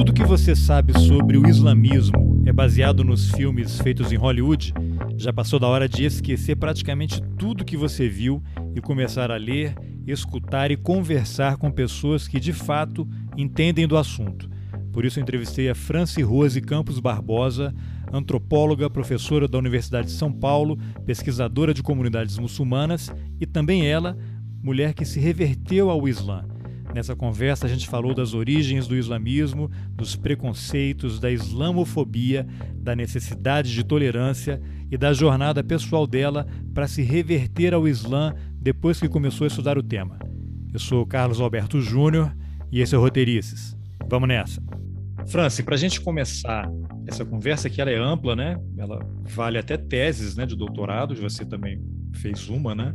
tudo que você sabe sobre o islamismo é baseado nos filmes feitos em Hollywood, já passou da hora de esquecer praticamente tudo que você viu e começar a ler, escutar e conversar com pessoas que de fato entendem do assunto. Por isso entrevistei a Franci Rose Campos Barbosa, antropóloga, professora da Universidade de São Paulo, pesquisadora de comunidades muçulmanas e também ela, mulher que se reverteu ao Islã. Nessa conversa, a gente falou das origens do islamismo, dos preconceitos, da islamofobia, da necessidade de tolerância e da jornada pessoal dela para se reverter ao Islã depois que começou a estudar o tema. Eu sou Carlos Alberto Júnior e esse é o Roteirices. Vamos nessa! Franci, para a gente começar essa conversa aqui, ela é ampla, né? Ela vale até teses né, de doutorado, você também fez uma, né?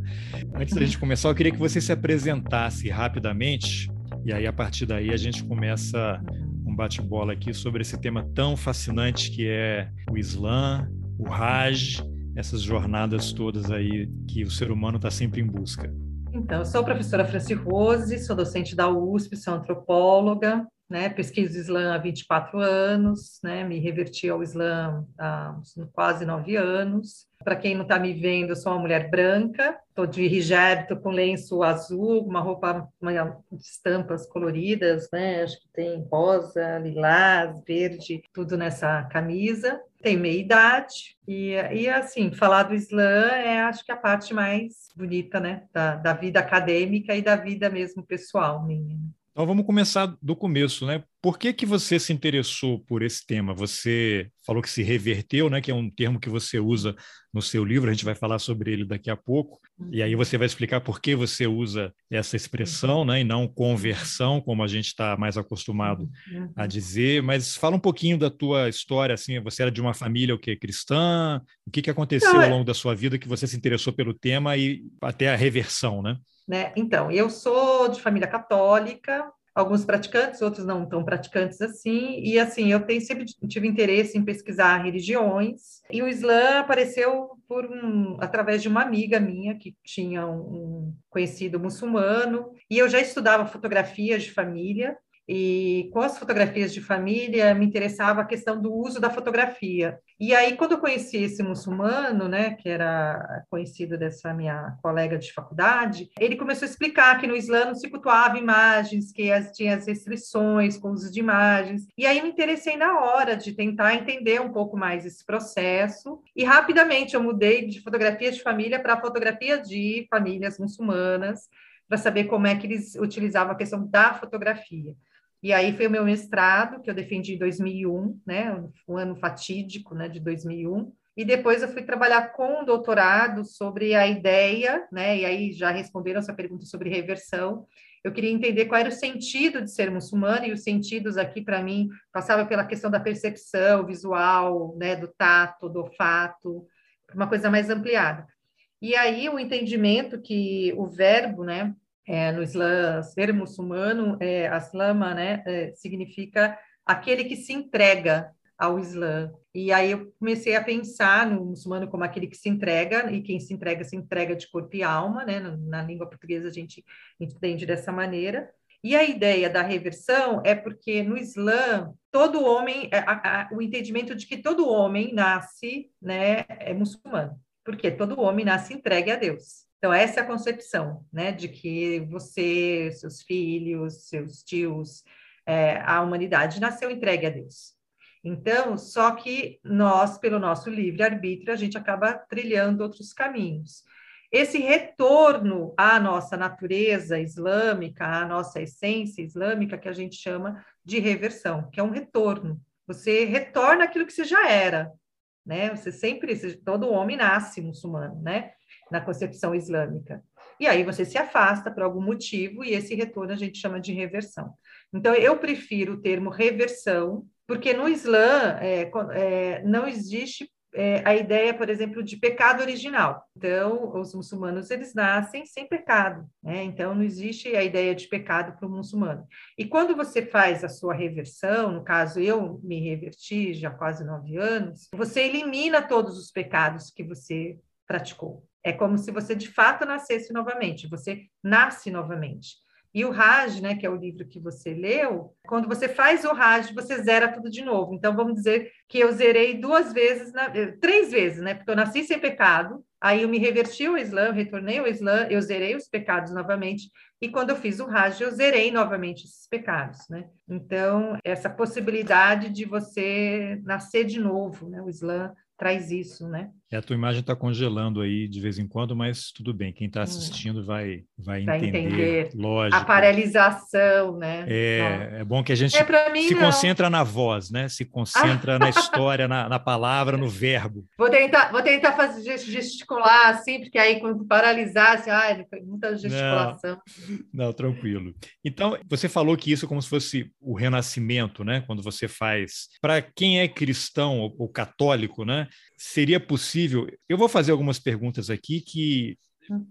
Antes da gente começar, eu queria que você se apresentasse rapidamente, e aí a partir daí a gente começa um bate-bola aqui sobre esse tema tão fascinante que é o Islã, o Hajj, essas jornadas todas aí que o ser humano está sempre em busca. Então, eu sou a professora Franci Rose, sou docente da USP, sou antropóloga, né, pesquiso Islã há 24 anos, né, me reverti ao Islã há quase nove anos. Para quem não está me vendo, eu sou uma mulher branca, estou de hijab, estou com lenço azul, uma roupa uma, de estampas coloridas, né, acho que tem rosa, lilás, verde, tudo nessa camisa. Tenho meia idade e, e assim, falar do Islã é, acho que a parte mais bonita, né, da, da vida acadêmica e da vida mesmo pessoal minha. Então vamos começar do começo, né? Por que, que você se interessou por esse tema? Você falou que se reverteu, né? Que é um termo que você usa no seu livro, a gente vai falar sobre ele daqui a pouco. E aí você vai explicar por que você usa essa expressão, né? E não conversão, como a gente está mais acostumado a dizer. Mas fala um pouquinho da tua história, assim. Você era de uma família o quê? cristã? O que, que aconteceu ao longo da sua vida que você se interessou pelo tema e até a reversão, né? Né? Então, eu sou de família católica, alguns praticantes, outros não tão praticantes assim, e assim, eu tenho, sempre tive interesse em pesquisar religiões, e o Islã apareceu por um, através de uma amiga minha que tinha um, conhecido muçulmano, e eu já estudava fotografias de família, e com as fotografias de família me interessava a questão do uso da fotografia. E aí, quando eu conheci esse muçulmano, né, que era conhecido dessa minha colega de faculdade, ele começou a explicar que no Islã não se cultuava imagens, que as, tinha as restrições com o uso de imagens. E aí me interessei na hora de tentar entender um pouco mais esse processo. E rapidamente eu mudei de fotografia de família para fotografia de famílias muçulmanas, para saber como é que eles utilizavam a questão da fotografia. E aí foi o meu mestrado, que eu defendi em 2001, né, um ano fatídico, né, de 2001. E depois eu fui trabalhar com um doutorado sobre a ideia, né, e aí já responderam essa pergunta sobre reversão. Eu queria entender qual era o sentido de ser muçulmano, e os sentidos aqui, para mim, passava pela questão da percepção visual, né, do tato, do olfato, uma coisa mais ampliada. E aí o entendimento que o verbo, né, é, no Islã, ser muçulmano, é, aslama, né, é, significa aquele que se entrega ao Islã. E aí eu comecei a pensar no muçulmano como aquele que se entrega, e quem se entrega, se entrega de corpo e alma, né? Na, na língua portuguesa a gente entende dessa maneira. E a ideia da reversão é porque no Islã, todo homem, é, a, a, o entendimento de que todo homem nasce né, é muçulmano, porque todo homem nasce entregue a Deus. Então, essa é a concepção, né, de que você, seus filhos, seus tios, é, a humanidade nasceu entregue a Deus. Então, só que nós, pelo nosso livre-arbítrio, a gente acaba trilhando outros caminhos. Esse retorno à nossa natureza islâmica, à nossa essência islâmica, que a gente chama de reversão, que é um retorno. Você retorna aquilo que você já era, né? Você sempre, todo homem nasce muçulmano, né? Na concepção islâmica. E aí você se afasta por algum motivo e esse retorno a gente chama de reversão. Então, eu prefiro o termo reversão, porque no Islã é, é, não existe é, a ideia, por exemplo, de pecado original. Então, os muçulmanos, eles nascem sem pecado, né? Então, não existe a ideia de pecado para o muçulmano. E quando você faz a sua reversão, no caso, eu me reverti já há quase nove anos, você elimina todos os pecados que você praticou. É como se você de fato nascesse novamente, você nasce novamente. E o Raj, né, que é o livro que você leu, quando você faz o Raj, você zera tudo de novo. Então, vamos dizer que eu zerei duas vezes, na, três vezes, né? Porque eu nasci sem pecado, aí eu me reverti ao Islã, retornei ao Islã, eu zerei os pecados novamente, e quando eu fiz o Raj, eu zerei novamente esses pecados, né? Então, essa possibilidade de você nascer de novo, né? O Islã traz isso, né? É, a tua imagem está congelando aí de vez em quando, mas tudo bem, quem está hum. assistindo vai, vai, vai entender, entender, lógico. A paralisação, né? É, é bom que a gente é, mim, se não. concentra na voz, né? Se concentra na história, na, na, palavra, no verbo. Vou tentar, vou tentar fazer gesticular assim, porque aí quando paralisar, assim, ai, muita gesticulação. Não, não, tranquilo. Então, você falou que isso é como se fosse o renascimento, né? Quando você faz. Para quem é cristão ou, ou católico, né? Seria possível. Eu vou fazer algumas perguntas aqui que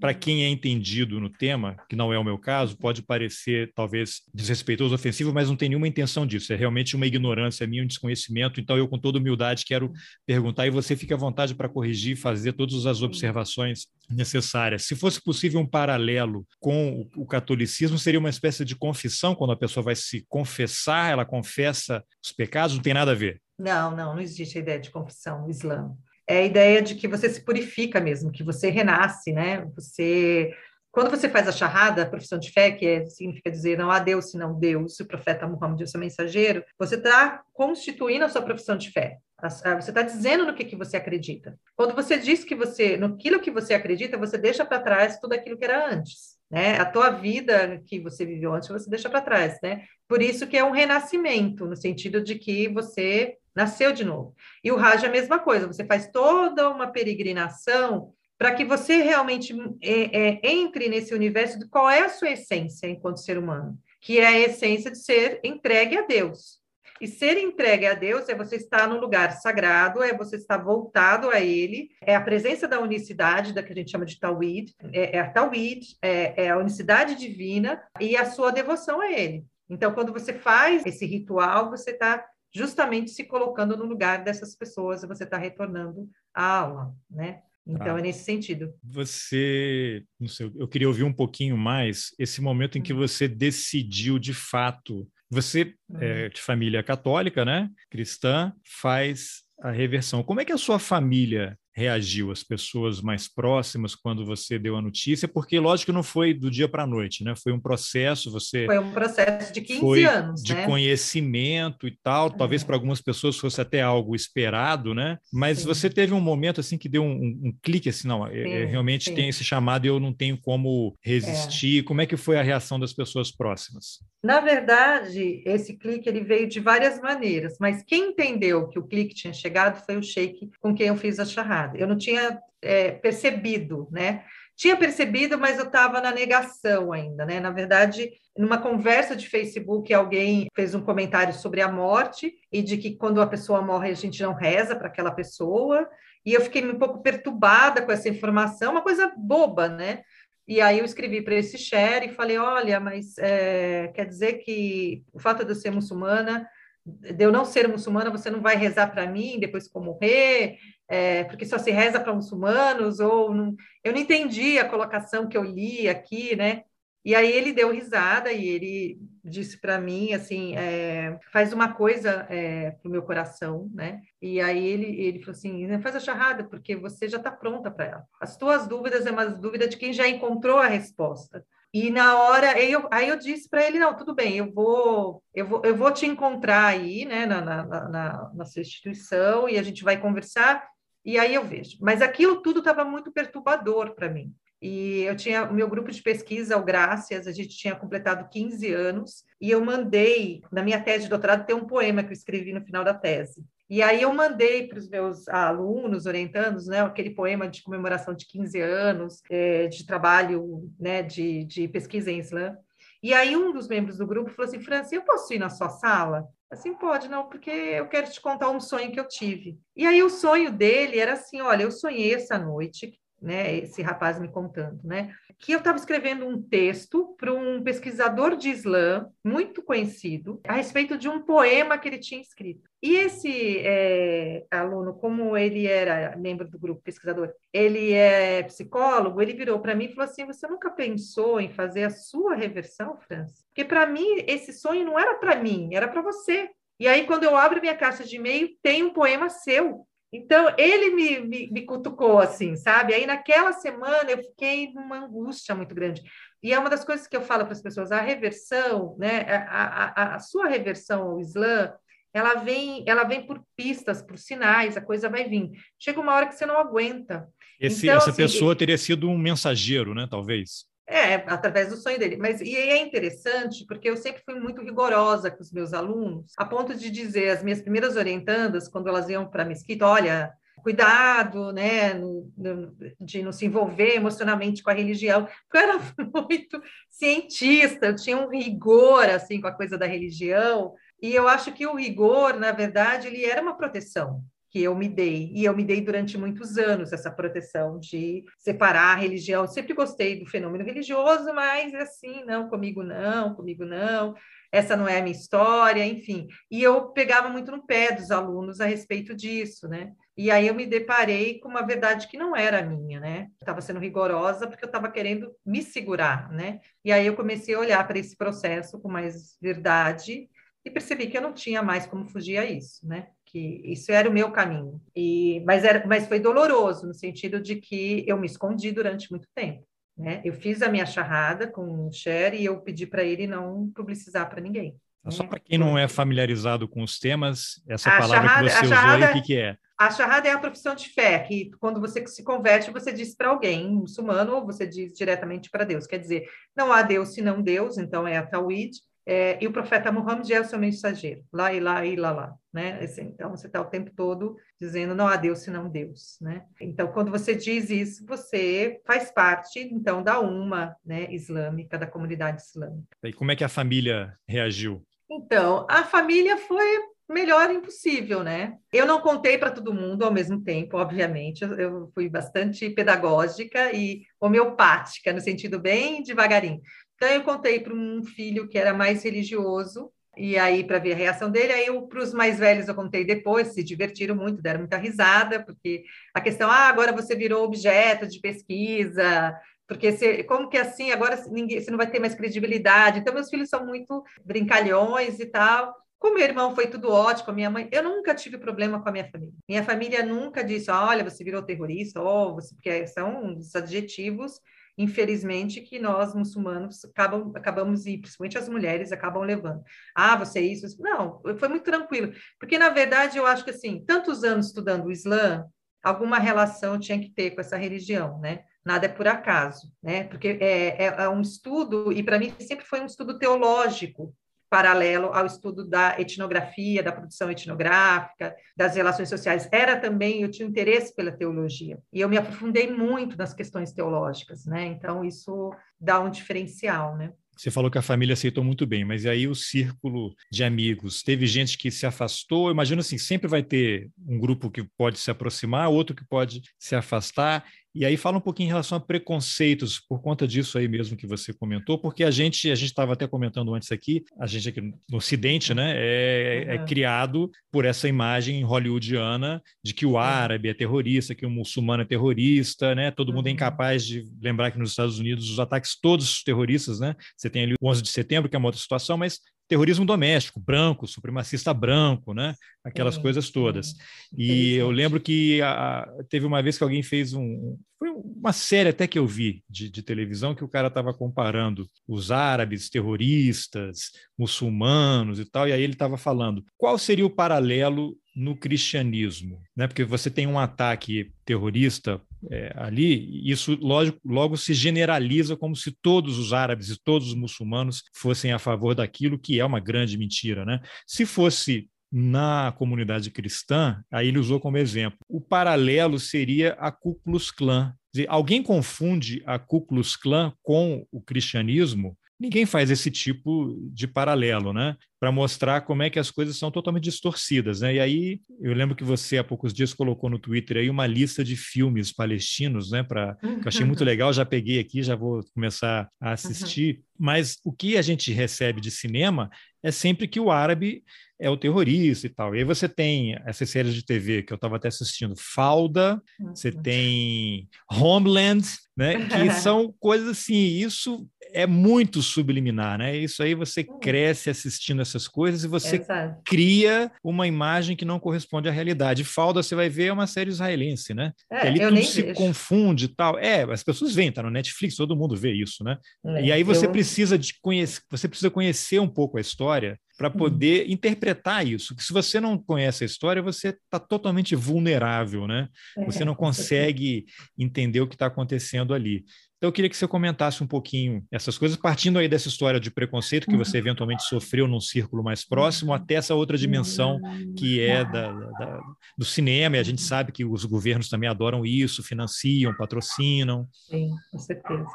para uhum. quem é entendido no tema, que não é o meu caso, pode parecer talvez desrespeitoso, ofensivo, mas não tem nenhuma intenção disso. É realmente uma ignorância minha, um desconhecimento. Então, eu, com toda humildade, quero perguntar e você fica à vontade para corrigir, fazer todas as observações necessárias. Se fosse possível um paralelo com o catolicismo, seria uma espécie de confissão, quando a pessoa vai se confessar, ela confessa os pecados, não tem nada a ver. Não, não, não existe a ideia de confissão no Islã. É a ideia de que você se purifica mesmo, que você renasce, né? Você quando você faz a charrada, a profissão de fé, que é, significa dizer não há Deus senão Deus, o profeta Muhammad é o seu mensageiro, você está constituindo a sua profissão de fé. Você está dizendo no que, que você acredita. Quando você diz que você, no que você acredita, você deixa para trás tudo aquilo que era antes. Né? A tua vida que você viveu antes, você deixa para trás, né? Por isso que é um renascimento, no sentido de que você nasceu de novo. E o Raj é a mesma coisa, você faz toda uma peregrinação para que você realmente é, é, entre nesse universo de qual é a sua essência enquanto ser humano, que é a essência de ser entregue a Deus. E ser entregue a Deus é você estar no lugar sagrado, é você estar voltado a Ele, é a presença da unicidade, da que a gente chama de Tawhid, é, é a Tawhid, é, é a unicidade divina e a sua devoção a Ele. Então, quando você faz esse ritual, você está justamente se colocando no lugar dessas pessoas, você está retornando à aula, né? Então, ah, é nesse sentido. Você, não sei, eu queria ouvir um pouquinho mais esse momento em que uhum. você decidiu de fato. Você é uhum. de família católica, né? Cristã, faz a reversão. Como é que a sua família reagiu, as pessoas mais próximas, quando você deu a notícia? Porque, lógico, não foi do dia para a noite, né? Foi um processo, você... Foi um processo de 15 anos, de né? conhecimento e tal. Talvez é. para algumas pessoas fosse até algo esperado, né? Mas sim. você teve um momento, assim, que deu um, um, um clique, assim, não, é, é sim, realmente sim. tem esse chamado e eu não tenho como resistir. É. Como é que foi a reação das pessoas próximas? Na verdade, esse clique ele veio de várias maneiras, mas quem entendeu que o clique tinha chegado foi o Sheik com quem eu fiz a charrada. Eu não tinha é, percebido, né? Tinha percebido, mas eu estava na negação ainda, né? Na verdade, numa conversa de Facebook, alguém fez um comentário sobre a morte e de que quando a pessoa morre a gente não reza para aquela pessoa. E eu fiquei um pouco perturbada com essa informação, uma coisa boba, né? E aí eu escrevi para esse share e falei, olha, mas é, quer dizer que o fato de eu ser muçulmana, de eu não ser muçulmana, você não vai rezar para mim depois que eu morrer, é, porque só se reza para muçulmanos, ou não... eu não entendi a colocação que eu li aqui, né? E aí ele deu risada e ele disse para mim assim, é, faz uma coisa é, para o meu coração, né? E aí ele, ele falou assim, faz a charrada, porque você já está pronta para ela. As tuas dúvidas é uma dúvida de quem já encontrou a resposta. E na hora, eu, aí eu disse para ele, não, tudo bem, eu vou, eu vou, eu vou te encontrar aí, né, na, na, na, na sua instituição, e a gente vai conversar, e aí eu vejo. Mas aquilo tudo estava muito perturbador para mim. E eu tinha o meu grupo de pesquisa, o Graças, a gente tinha completado 15 anos, e eu mandei, na minha tese de doutorado, tem um poema que eu escrevi no final da tese. E aí eu mandei para os meus alunos, orientandos, né, aquele poema de comemoração de 15 anos, é, de trabalho, né, de, de pesquisa em Islã. E aí um dos membros do grupo falou assim, França, eu posso ir na sua sala? Assim, pode, não, porque eu quero te contar um sonho que eu tive. E aí o sonho dele era assim, olha, eu sonhei essa noite né, esse rapaz me contando, né, que eu estava escrevendo um texto para um pesquisador de Islã muito conhecido a respeito de um poema que ele tinha escrito. E esse é, aluno, como ele era membro do grupo pesquisador, ele é psicólogo, ele virou para mim e falou assim: Você nunca pensou em fazer a sua reversão, França? Porque para mim esse sonho não era para mim, era para você. E aí, quando eu abro minha caixa de e-mail, tem um poema seu. Então, ele me, me, me, cutucou assim, sabe? Aí, naquela semana, eu fiquei numa angústia muito grande. E é uma das coisas que eu falo para as pessoas: a reversão, né? A, a, a, sua reversão ao Islã, ela vem, ela vem por pistas, por sinais, a coisa vai vir. Chega uma hora que você não aguenta. Esse, então, essa assim, pessoa teria sido um mensageiro, né? Talvez. É, através do sonho dele. Mas e é interessante porque eu sempre fui muito rigorosa com os meus alunos, a ponto de dizer às minhas primeiras orientandas, quando elas iam para a mesquita, olha, cuidado, né, de não se envolver emocionalmente com a religião, eu era muito cientista, eu tinha um rigor assim com a coisa da religião, e eu acho que o rigor, na verdade, ele era uma proteção que eu me dei. E eu me dei durante muitos anos essa proteção de separar a religião. Sempre gostei do fenômeno religioso, mas assim, não, comigo não, comigo não. Essa não é a minha história, enfim. E eu pegava muito no pé dos alunos a respeito disso, né? E aí eu me deparei com uma verdade que não era minha, né? Estava sendo rigorosa porque eu estava querendo me segurar, né? E aí eu comecei a olhar para esse processo com mais verdade e percebi que eu não tinha mais como fugir a isso, né? Que isso era o meu caminho. E, mas, era, mas foi doloroso, no sentido de que eu me escondi durante muito tempo. Né? Eu fiz a minha charrada com o Cher e eu pedi para ele não publicizar para ninguém. Só para quem não é familiarizado com os temas, essa a palavra charrada, que você usou aí, o que, que é? A charrada é a profissão de fé, que quando você se converte, você diz para alguém muçulmano ou você diz diretamente para Deus. Quer dizer, não há Deus senão Deus, então é a Tawhid, é, e o profeta Muhammad é o seu mensageiro, lá e lá e lá lá, né? Então você está o tempo todo dizendo não há Deus senão Deus, né? Então quando você diz isso, você faz parte então da uma, né, islâmica, da comunidade islâmica. E como é que a família reagiu? Então a família foi melhor impossível, né? Eu não contei para todo mundo ao mesmo tempo, obviamente. Eu, eu fui bastante pedagógica e homeopática, no sentido bem devagarinho. Então, eu contei para um filho que era mais religioso, e aí, para ver a reação dele, aí para os mais velhos eu contei depois, se divertiram muito, deram muita risada, porque a questão, ah, agora você virou objeto de pesquisa, porque você, como que assim, agora ninguém, você não vai ter mais credibilidade. Então, meus filhos são muito brincalhões e tal. Com meu irmão foi tudo ótimo, a minha mãe, eu nunca tive problema com a minha família. Minha família nunca disse, olha, você virou terrorista, ou você, porque são os adjetivos infelizmente, que nós muçulmanos acabam, acabamos, e principalmente as mulheres, acabam levando. Ah, você é isso. Não, foi muito tranquilo. Porque, na verdade, eu acho que, assim, tantos anos estudando o Islã, alguma relação tinha que ter com essa religião, né? Nada é por acaso, né? Porque é, é, é um estudo, e para mim sempre foi um estudo teológico, paralelo ao estudo da etnografia, da produção etnográfica, das relações sociais. Era também, eu tinha interesse pela teologia, e eu me aprofundei muito nas questões teológicas, né? Então, isso dá um diferencial, né? Você falou que a família aceitou muito bem, mas aí o círculo de amigos, teve gente que se afastou. Imagino assim, sempre vai ter um grupo que pode se aproximar, outro que pode se afastar. E aí fala um pouquinho em relação a preconceitos por conta disso aí mesmo que você comentou, porque a gente a gente estava até comentando antes aqui, a gente aqui no Ocidente, né, é, é, criado por essa imagem hollywoodiana de que o árabe é terrorista, que o muçulmano é terrorista, né? Todo mundo é incapaz de lembrar que nos Estados Unidos os ataques todos terroristas, né? Você tem ali o 11 de setembro que é uma outra situação, mas terrorismo doméstico, branco, supremacista branco, né? Aquelas coisas todas. E eu lembro que a, teve uma vez que alguém fez um. Foi uma série até que eu vi de, de televisão que o cara estava comparando os árabes terroristas, muçulmanos e tal, e aí ele estava falando qual seria o paralelo no cristianismo, né? Porque você tem um ataque terrorista é, ali, isso lógico, logo se generaliza como se todos os árabes e todos os muçulmanos fossem a favor daquilo, que é uma grande mentira. Né? Se fosse na comunidade cristã, aí ele usou como exemplo. O paralelo seria a Ku Klux Klan. Dizer, alguém confunde a Ku Klux Klan com o cristianismo? Ninguém faz esse tipo de paralelo, né? para mostrar como é que as coisas são totalmente distorcidas, né? E aí eu lembro que você há poucos dias colocou no Twitter aí uma lista de filmes palestinos, né? Para que eu achei muito legal, já peguei aqui, já vou começar a assistir. Uhum. Mas o que a gente recebe de cinema é sempre que o árabe é o terrorista e tal. E aí você tem essas séries de TV que eu estava até assistindo, Falda, você uhum. tem Homeland, né? Que são coisas assim, isso é muito subliminar, né? Isso aí você hum. cresce assistindo essas coisas e você Exato. cria uma imagem que não corresponde à realidade. Falda, você vai ver, é uma série israelense, né? É, ali tudo se vejo. confunde e tal. É, as pessoas veem, tá no Netflix, todo mundo vê isso, né? É, e aí você eu... precisa de conhecer, você precisa conhecer um pouco a história para uhum. poder interpretar isso. Que se você não conhece a história, você está totalmente vulnerável, né? É, você não consegue entender o que está acontecendo ali. Então, eu queria que você comentasse um pouquinho essas coisas, partindo aí dessa história de preconceito que você eventualmente sofreu num círculo mais próximo, uhum. até essa outra dimensão que é da, da, do cinema, e a gente sabe que os governos também adoram isso, financiam, patrocinam. Sim, com certeza.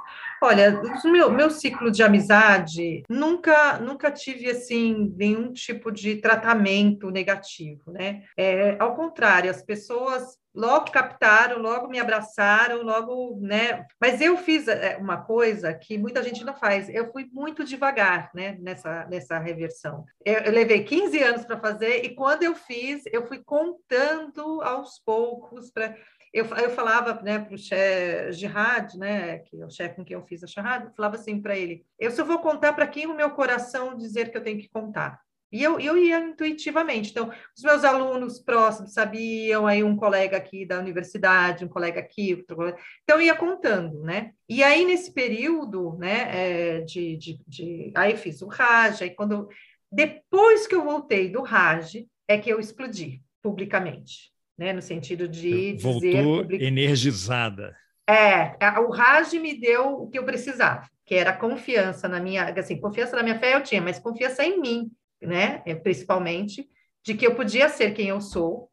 Olha, o meu, meu ciclo de amizade, nunca, nunca tive, assim, nenhum tipo de tratamento negativo, né? É, ao contrário, as pessoas logo captaram, logo me abraçaram, logo, né? Mas eu fiz é, uma coisa que muita gente não faz. Eu fui muito devagar, né? Nessa nessa reversão. Eu, eu levei 15 anos para fazer e quando eu fiz, eu fui contando aos poucos para eu, eu falava né, para o chefe Jihad, né, que é o chefe com quem eu fiz a charrada, falava assim para ele: eu só vou contar para quem o meu coração dizer que eu tenho que contar. E eu, eu ia intuitivamente. Então, os meus alunos próximos sabiam, aí um colega aqui da universidade, um colega aqui, outro colega... então eu ia contando, né? E aí, nesse período, né, é, de, de, de... aí fiz o RAJ, aí quando... Depois que eu voltei do RAJ, é que eu explodi publicamente, né? No sentido de Voltou dizer... Public... energizada. É, o RAJ me deu o que eu precisava, que era confiança na minha... Assim, confiança na minha fé eu tinha, mas confiança em mim, né, é, principalmente, de que eu podia ser quem eu sou,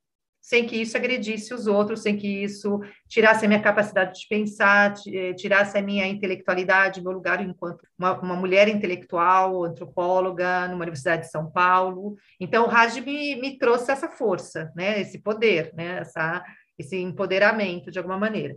sem que isso agredisse os outros, sem que isso tirasse a minha capacidade de pensar, eh, tirasse a minha intelectualidade, meu lugar enquanto uma, uma mulher intelectual, antropóloga, numa Universidade de São Paulo. Então, o Raj me, me trouxe essa força, né, esse poder, né, essa, esse empoderamento, de alguma maneira.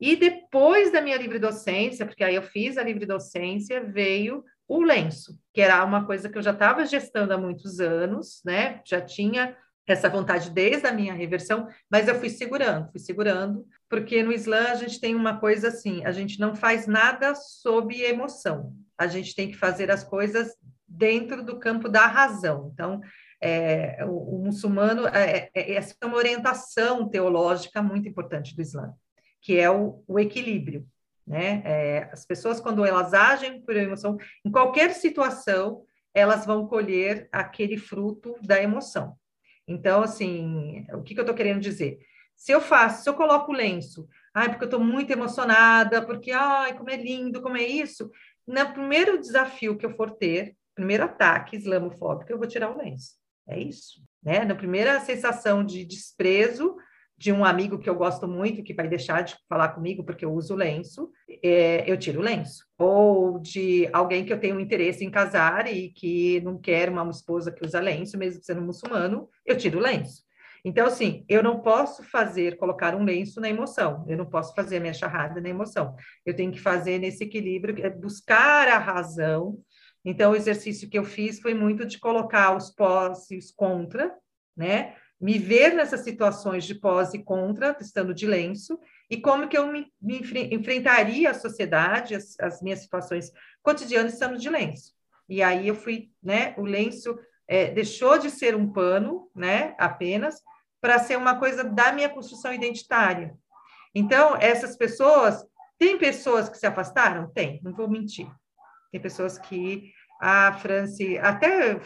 E depois da minha livre docência, porque aí eu fiz a livre docência, veio o lenço, que era uma coisa que eu já estava gestando há muitos anos, né? Já tinha essa vontade desde a minha reversão, mas eu fui segurando, fui segurando, porque no Islã a gente tem uma coisa assim, a gente não faz nada sob emoção, a gente tem que fazer as coisas dentro do campo da razão. Então, é, o, o, muçulmano, é, é, essa é uma orientação teológica muito importante do Islã, que é o, o equilíbrio. Né? É, as pessoas, quando elas agem por emoção, em qualquer situação, elas vão colher aquele fruto da emoção. Então, assim, o que, que eu estou querendo dizer? Se eu faço, se eu coloco o lenço, ai, porque eu estou muito emocionada, porque, ai, como é lindo, como é isso, no primeiro desafio que eu for ter, primeiro ataque islamofóbico, eu vou tirar o lenço. É isso. Né? Na primeira sensação de desprezo, de um amigo que eu gosto muito, que vai deixar de falar comigo porque eu uso lenço, é, eu tiro o lenço. Ou de alguém que eu tenho interesse em casar e que não quer uma esposa que usa lenço, mesmo sendo muçulmano, eu tiro o lenço. Então, assim, eu não posso fazer, colocar um lenço na emoção, eu não posso fazer minha charrada na emoção. Eu tenho que fazer nesse equilíbrio, é buscar a razão. Então, o exercício que eu fiz foi muito de colocar os pós e os contra, né? Me ver nessas situações de pós e contra, estando de lenço, e como que eu me, me enfrentaria a sociedade, as, as, minhas situações cotidianas estando de lenço. E aí eu fui, né, o lenço é, deixou de ser um pano, né, apenas, para ser uma coisa da minha construção identitária. Então, essas pessoas, tem pessoas que se afastaram? Tem, não vou mentir. Tem pessoas que a Franci, até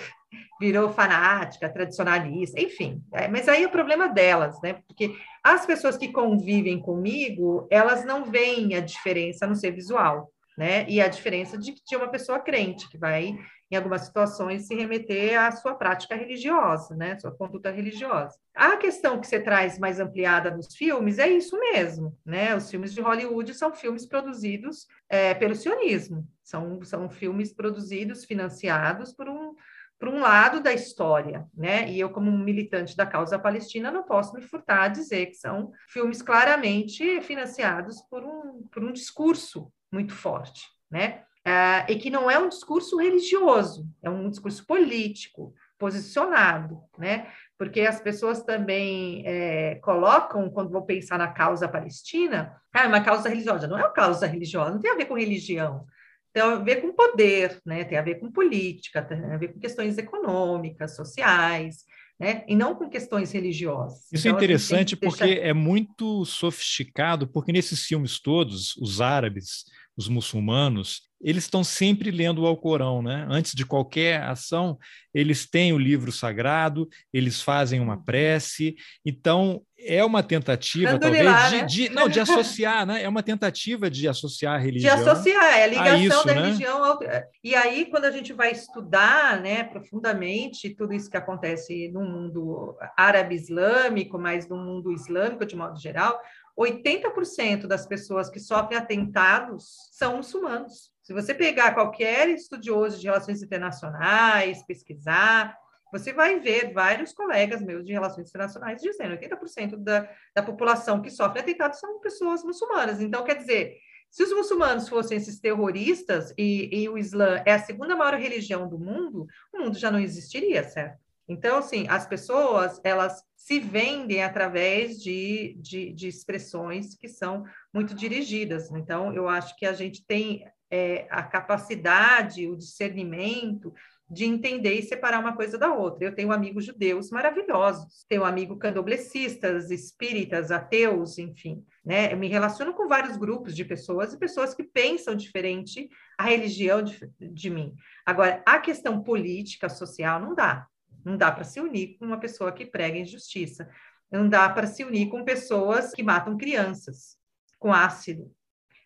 virou fanática, tradicionalista, enfim. É, mas aí é o problema delas, né? Porque as pessoas que convivem comigo, elas não veem a diferença no ser visual, né? E a diferença de, de uma pessoa crente, que vai, em algumas situações, se remeter à sua prática religiosa, né? Sua conduta religiosa. A questão que você traz mais ampliada nos filmes é isso mesmo, né? Os filmes de Hollywood são filmes produzidos é, pelo sionismo, são, são filmes produzidos, financiados por um para um lado da história, né? E eu, como militante da causa palestina, não posso me furtar a dizer que são filmes claramente financiados por um, por um discurso muito forte, né? Uh, e que não é um discurso religioso, é um discurso político, posicionado, né? Porque as pessoas também é, colocam, quando vão pensar na causa palestina, ah, é uma causa religiosa. Não é uma causa religiosa, não tem a ver com religião tem a ver com poder, né? tem a ver com política, tem a ver com questões econômicas, sociais, né? e não com questões religiosas. Isso é então, é interessante porque deixar... é muito sofisticado, porque nesses filmes todos, os árabes, os muçulmanos, eles estão sempre lendo o Alcorão, né? Antes de qualquer ação, eles têm o livro sagrado, eles fazem uma uhum. prece. Então, é uma tentativa, talvez, lá, de, né? de, não, de associar, né? É uma tentativa de associar a religião. De associar, é a ligação a isso, da né? religião. Ao... E aí, quando a gente vai estudar né, profundamente tudo isso que acontece no mundo árabe-islâmico, mas no mundo islâmico de modo geral, 80% das pessoas que sofrem atentados são muçulmanos. Se você pegar qualquer estudioso de relações internacionais, pesquisar, você vai ver vários colegas meus de relações internacionais dizendo que 80% da, da população que sofre atentados são pessoas muçulmanas. Então, quer dizer, se os muçulmanos fossem esses terroristas e, e o Islã é a segunda maior religião do mundo, o mundo já não existiria, certo? Então, assim, as pessoas, elas se vendem através de, de, de, expressões que são muito dirigidas. Então, eu acho que a gente tem é, a capacidade, o discernimento de entender e separar uma coisa da outra. Eu tenho amigos judeus maravilhosos, tenho amigo candomblecistas, espíritas, ateus, enfim, né? Eu me relaciono com vários grupos de pessoas e pessoas que pensam diferente a religião de, de mim. Agora, a questão política, social, não dá. Não dá para se unir com uma pessoa que prega injustiça. Não dá para se unir com pessoas que matam crianças com ácido.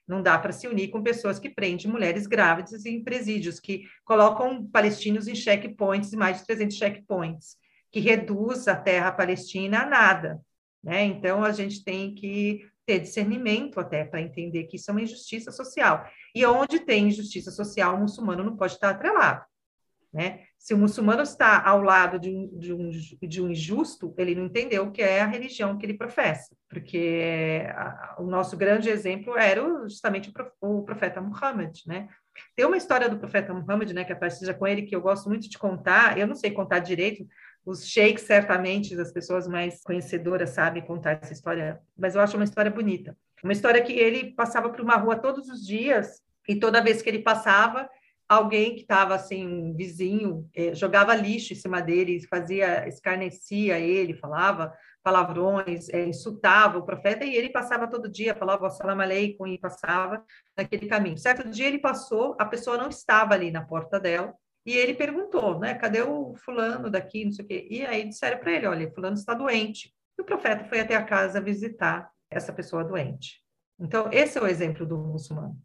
Não dá para se unir com pessoas que prendem mulheres grávidas em presídios, que colocam palestinos em checkpoints, mais de 300 checkpoints, que reduz a terra palestina a nada. Né? Então, a gente tem que ter discernimento até para entender que isso é uma injustiça social. E onde tem injustiça social, o muçulmano não pode estar atrelado. Né? Se o muçulmano está ao lado de um, de, um, de um injusto, ele não entendeu o que é a religião que ele professa, porque a, o nosso grande exemplo era justamente o, profeta Muhammad, né? Tem uma história do profeta Muhammad, né, que aparece com ele, que eu gosto muito de contar, eu não sei contar direito, os sheiks, certamente, as pessoas mais conhecedoras sabem contar essa história, mas eu acho uma história bonita. Uma história que ele passava por uma rua todos os dias, e toda vez que ele passava, alguém que estava assim, um vizinho, eh, jogava lixo em cima dele, fazia, escarnecia ele, falava palavrões, eh, insultava o profeta, e ele passava todo dia, falava salam aleikum, e passava naquele caminho. Certo dia ele passou, a pessoa não estava ali na porta dela, e ele perguntou, né, cadê o fulano daqui, não sei o quê. E aí disseram para ele, olha, fulano está doente. E o profeta foi até a casa visitar essa pessoa doente. Então, esse é o exemplo do muçulmano.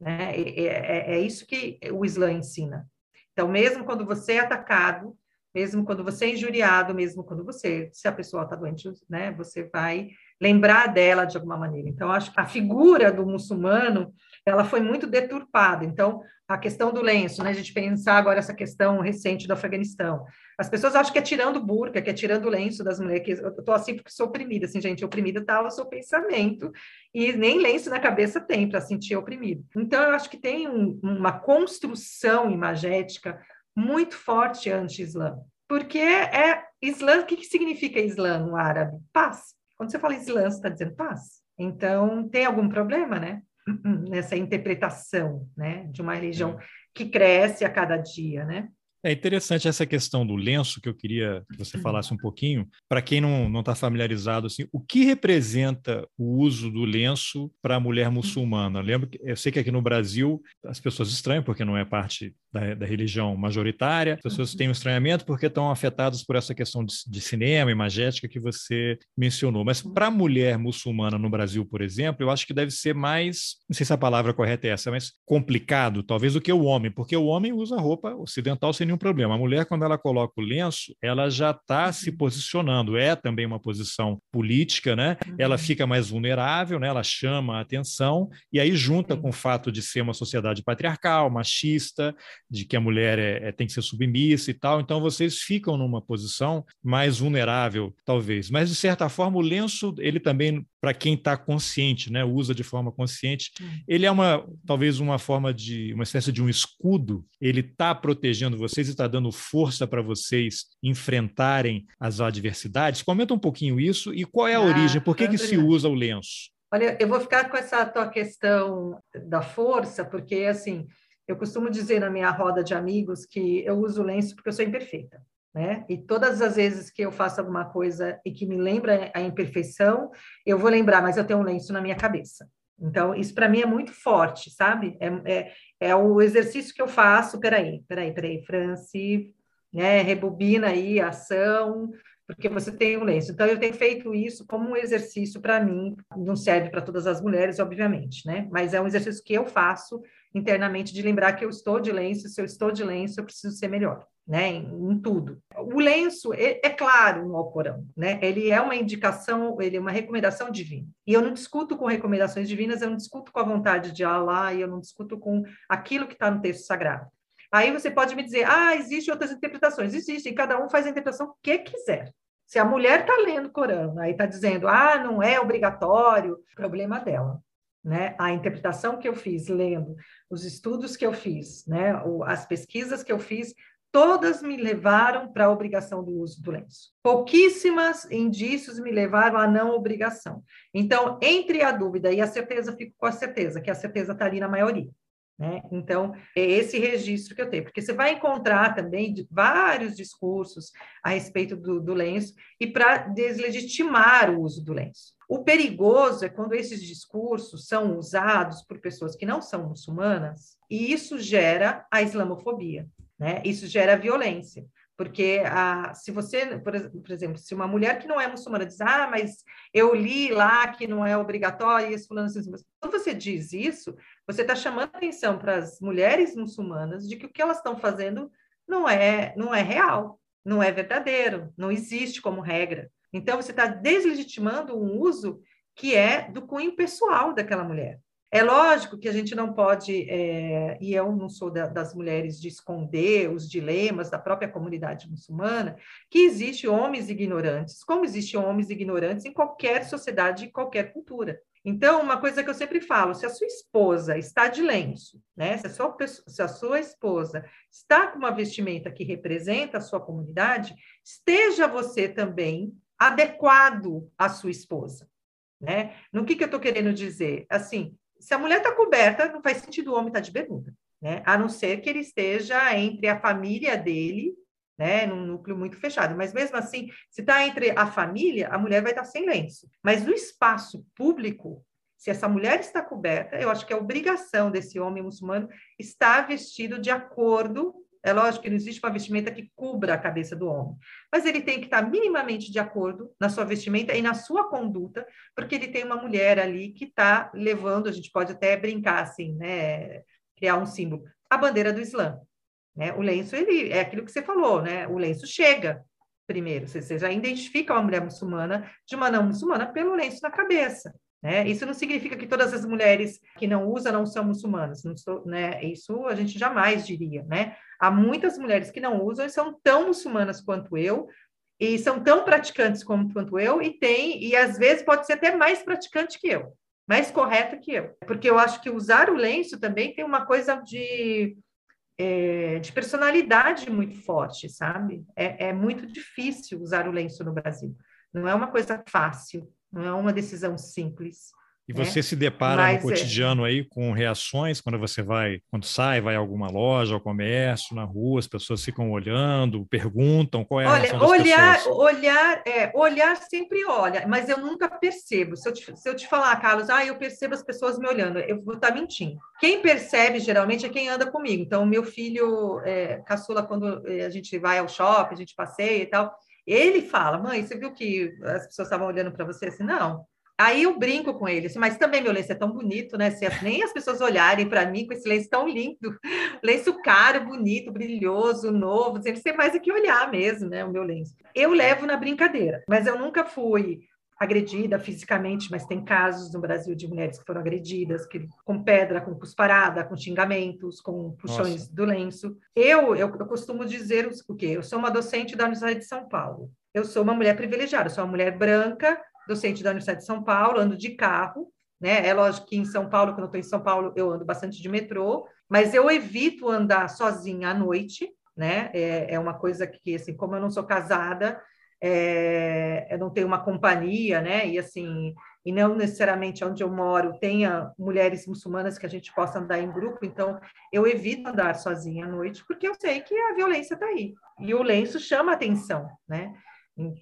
Né? É, é, é isso que o Islã ensina. Então, mesmo quando você é atacado, mesmo quando você é injuriado, mesmo quando você, se a pessoa está doente, né, você vai lembrar dela de alguma maneira. Então, acho que a figura do muçulmano, ela foi muito deturpada. Então, a questão do lenço, né, a gente pensar agora essa questão recente do Afeganistão. As pessoas acham que é tirando burca, que é tirando o lenço das mulheres, que eu estou assim porque sou oprimida, assim, gente, oprimida está o seu pensamento, e nem lenço na cabeça tem para sentir oprimido. Então, eu acho que tem um, uma construção imagética muito forte anti-islã, porque é islã, o que, que significa islã no árabe? Paz. Quando você fala Islã, você está dizendo paz. Então, tem algum problema, né? Nessa interpretação, né? De uma religião é. que cresce a cada dia, né? É interessante essa questão do lenço que eu queria que você falasse um pouquinho. Para quem não está familiarizado, assim, o que representa o uso do lenço para a mulher muçulmana? Lembro que eu sei que aqui no Brasil as pessoas estranham porque não é parte da, da religião majoritária, as pessoas têm um estranhamento porque estão afetadas por essa questão de, de cinema, imagética que você mencionou. Mas para a mulher muçulmana no Brasil, por exemplo, eu acho que deve ser mais, não sei se a palavra correta é essa, mas complicado, talvez, do que o homem, porque o homem usa roupa ocidental sem nenhum problema. A mulher, quando ela coloca o lenço, ela já está se uhum. posicionando. É também uma posição política, né? Uhum. Ela fica mais vulnerável, né? Ela chama a atenção e aí junta com o fato de ser uma sociedade patriarcal, machista, de que a mulher é, é, tem que ser submissa e tal. Então vocês ficam numa posição mais vulnerável, talvez. Mas de certa forma o lenço ele também para quem está consciente, né, usa de forma consciente, hum. ele é uma talvez uma forma de uma espécie de um escudo. Ele está protegendo vocês e está dando força para vocês enfrentarem as adversidades. Comenta um pouquinho isso e qual é a ah, origem? Por que, que se usa o lenço? Olha, eu vou ficar com essa tua questão da força, porque assim eu costumo dizer na minha roda de amigos que eu uso lenço porque eu sou imperfeita né? E todas as vezes que eu faço alguma coisa e que me lembra a imperfeição, eu vou lembrar, mas eu tenho um lenço na minha cabeça. Então, isso para mim é muito forte, sabe? É, é, é, o exercício que eu faço. Peraí, peraí, peraí, Franci, né? Rebobina aí a ação, porque você tem um lenço. Então, eu tenho feito isso como um exercício para mim, não serve para todas as mulheres, obviamente, né? Mas é um exercício que eu faço internamente de lembrar que eu estou de lenço, se eu estou de lenço, eu preciso ser melhor né, em, em, tudo. O lenço é, é, claro no Alcorão, né? Ele é uma indicação, ele é uma recomendação divina. E eu não discuto com recomendações divinas, eu não discuto com a vontade de Allah e eu não discuto com aquilo que está no texto sagrado. Aí você pode me dizer, ah, existem outras interpretações. Existem, cada um faz a interpretação que quiser. Se a mulher está lendo o Corão, aí está dizendo, ah, não é obrigatório, problema dela. Né? A interpretação que eu fiz lendo, os estudos que eu fiz, né? as pesquisas que eu fiz, todas me levaram para a obrigação do uso do lenço. Pouquíssimas indícios me levaram à não obrigação. Então, entre a dúvida e a certeza, fico com a certeza, que a certeza está ali na maioria. Né? Então, é esse registro que eu tenho, porque você vai encontrar também vários discursos a respeito do, do lenço e para deslegitimar o uso do lenço. O perigoso é quando esses discursos são usados por pessoas que não são muçulmanas e isso gera a islamofobia. Né? Isso gera violência, porque a, se você, por, exemplo, se uma mulher que não é muçulmana diz, ah, mas eu li lá que não é obrigatório, esse fulano, assim, quando você diz isso, você está chamando atenção para as mulheres muçulmanas de que o que elas estão fazendo não é, não é real, não é verdadeiro, não existe como regra. Então, você está deslegitimando um uso que é do cunho pessoal daquela mulher. É lógico que a gente não pode, é, e eu não sou da, das mulheres de esconder os dilemas da própria comunidade muçulmana, que existe homens ignorantes, como existem homens ignorantes em qualquer sociedade, em qualquer cultura. Então, uma coisa que eu sempre falo, se a sua esposa está de lenço, né? Se a sua, se a sua esposa está com uma vestimenta que representa a sua comunidade, esteja você também adequado à sua esposa. Né? No que, que eu estou querendo dizer? Assim, se a mulher está coberta, não faz sentido o homem estar tá de bermuda, né? A não ser que ele esteja entre a família dele, né? Num núcleo muito fechado. Mas mesmo assim, se está entre a família, a mulher vai estar tá sem lenço. Mas no espaço público, se essa mulher está coberta, eu acho que é obrigação desse homem muçulmano estar vestido de acordo é lógico que não existe uma vestimenta que cubra a cabeça do homem, mas ele tem que estar minimamente de acordo na sua vestimenta e na sua conduta, porque ele tem uma mulher ali que está levando, a gente pode até brincar assim, né, criar um símbolo, a bandeira do Islã. Né? O lenço, ele é aquilo que você falou, né? O lenço chega primeiro, você já identifica uma mulher muçulmana de uma não muçulmana pelo lenço na cabeça. Né? Isso não significa que todas as mulheres que não usam não são muçulmanas, não sou, né? Isso a gente jamais diria, né? Há muitas mulheres que não usam e são tão muçulmanas quanto eu, e são tão praticantes como, quanto eu, e tem, e às vezes pode ser até mais praticante que eu, mais correta que eu. Porque eu acho que usar o lenço também tem uma coisa de, é, de personalidade muito forte, sabe? É, é muito difícil usar o lenço no Brasil. Não é uma coisa fácil não é uma decisão simples. E né? você se depara Mas, no é cotidiano aí com reações quando você vai, quando sai, vai a alguma loja, ao comércio, na rua, as pessoas ficam olhando, perguntam qual é a Olha, reação das olhar, pessoas. olhar, é, olhar sempre olha, mas eu nunca percebo. Se eu, te, se eu te falar, Carlos, ah, eu percebo as pessoas me olhando, eu vou estar mentindo. Quem percebe geralmente é quem anda comigo. Então, meu filho é, caçula, quando é, a gente vai ao shopping, a gente passeia e tal, ele fala, mãe, você viu que as pessoas estavam olhando para você assim? Não, Aí eu brinco com ele, assim, mas também meu lenço é tão bonito, né? Se nem as pessoas olharem para mim com esse lenço tão lindo, lenço caro, bonito, brilhoso, novo, eles têm mais o que olhar mesmo, né? O meu lenço. Eu levo na brincadeira, mas eu nunca fui agredida fisicamente, mas tem casos no Brasil de mulheres que foram agredidas, que, com pedra, com cusparada, com xingamentos, com puxões Nossa. do lenço. Eu, eu, eu costumo dizer o quê? Eu sou uma docente da Universidade de São Paulo. Eu sou uma mulher privilegiada, eu sou uma mulher branca, docente da Universidade de São Paulo, ando de carro, né? É lógico que em São Paulo, quando eu estou em São Paulo, eu ando bastante de metrô, mas eu evito andar sozinha à noite, né? É, é uma coisa que, assim, como eu não sou casada, é, eu não tenho uma companhia, né? E assim, e não necessariamente onde eu moro tenha mulheres muçulmanas que a gente possa andar em grupo, então eu evito andar sozinha à noite, porque eu sei que a violência está aí. E o lenço chama atenção, né?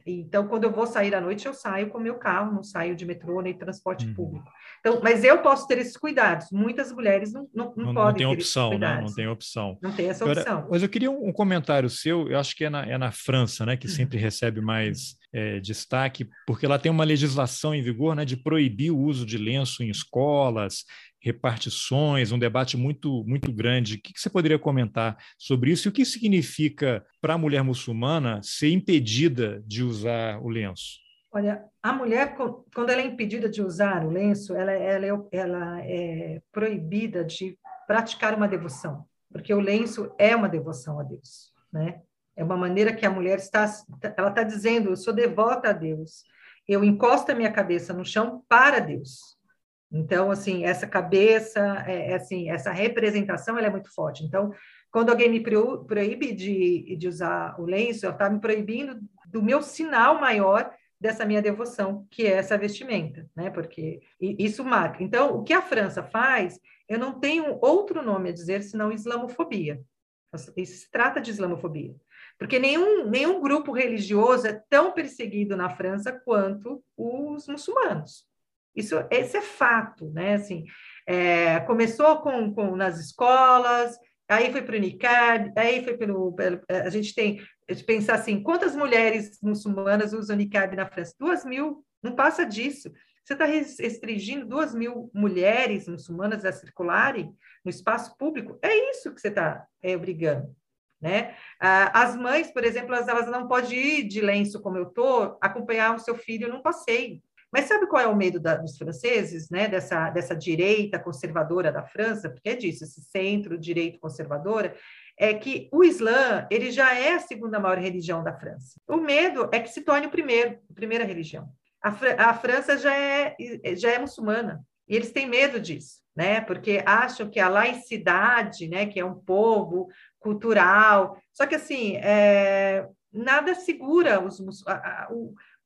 Então, quando eu vou sair à noite, eu saio com meu carro, não saio de metrô nem transporte uhum. público. Então, mas eu posso ter esses cuidados. Muitas mulheres não, não, não, não podem não tem opção, né? Não tem opção. Não tem essa opção. mas eu queria um, um, comentário seu, eu acho que é na, é na França, né, que sempre recebe mais é, destaque, porque lá tem uma legislação em vigor né, de proibir o uso de lenço em escolas, repartições, um debate muito, muito grande. O que você poderia comentar sobre isso e o que significa para a mulher muçulmana ser impedida de usar o lenço? Olha, a mulher, quando ela é impedida de usar o lenço, ela, ela, é, ela é proibida de praticar uma devoção, porque o lenço é uma devoção a Deus, né? É uma maneira que a mulher está, ela está dizendo, eu sou devota a Deus, eu encosto a minha cabeça no chão para Deus, então, assim, essa cabeça, é, é, assim, essa representação, ela é muito forte. Então, quando alguém me proíbe de, de usar o lenço, ela está me proibindo do meu sinal maior dessa minha devoção, que é essa vestimenta, né? Porque isso marca. Então, o que a França faz, eu não tenho outro nome a dizer senão islamofobia. Isso se trata de islamofobia. Porque nenhum, nenhum grupo religioso é tão perseguido na França quanto os muçulmanos. Isso, esse é fato, né? Assim, é, começou com, com, nas escolas, aí foi para o NICAB, aí foi pelo, pelo, A gente tem de pensar assim: quantas mulheres muçulmanas usam NICAB na França? Duas mil, não passa disso. Você está restringindo duas mil mulheres muçulmanas a circularem no espaço público? É isso que você está é, obrigando. Né? Ah, as mães, por exemplo, elas, elas não podem ir de lenço como eu estou, acompanhar o seu filho num passeio. Mas sabe qual é o medo da, dos franceses, né? Dessa, dessa direita conservadora da França, porque é disso, esse centro-direito conservadora, é que o Islã ele já é a segunda maior religião da França. O medo é que se torne o primeiro, a primeira religião. A, a França já é, já é muçulmana e eles têm medo disso, né? Porque acham que a laicidade, né, que é um povo cultural, só que assim é, nada segura os, a, a,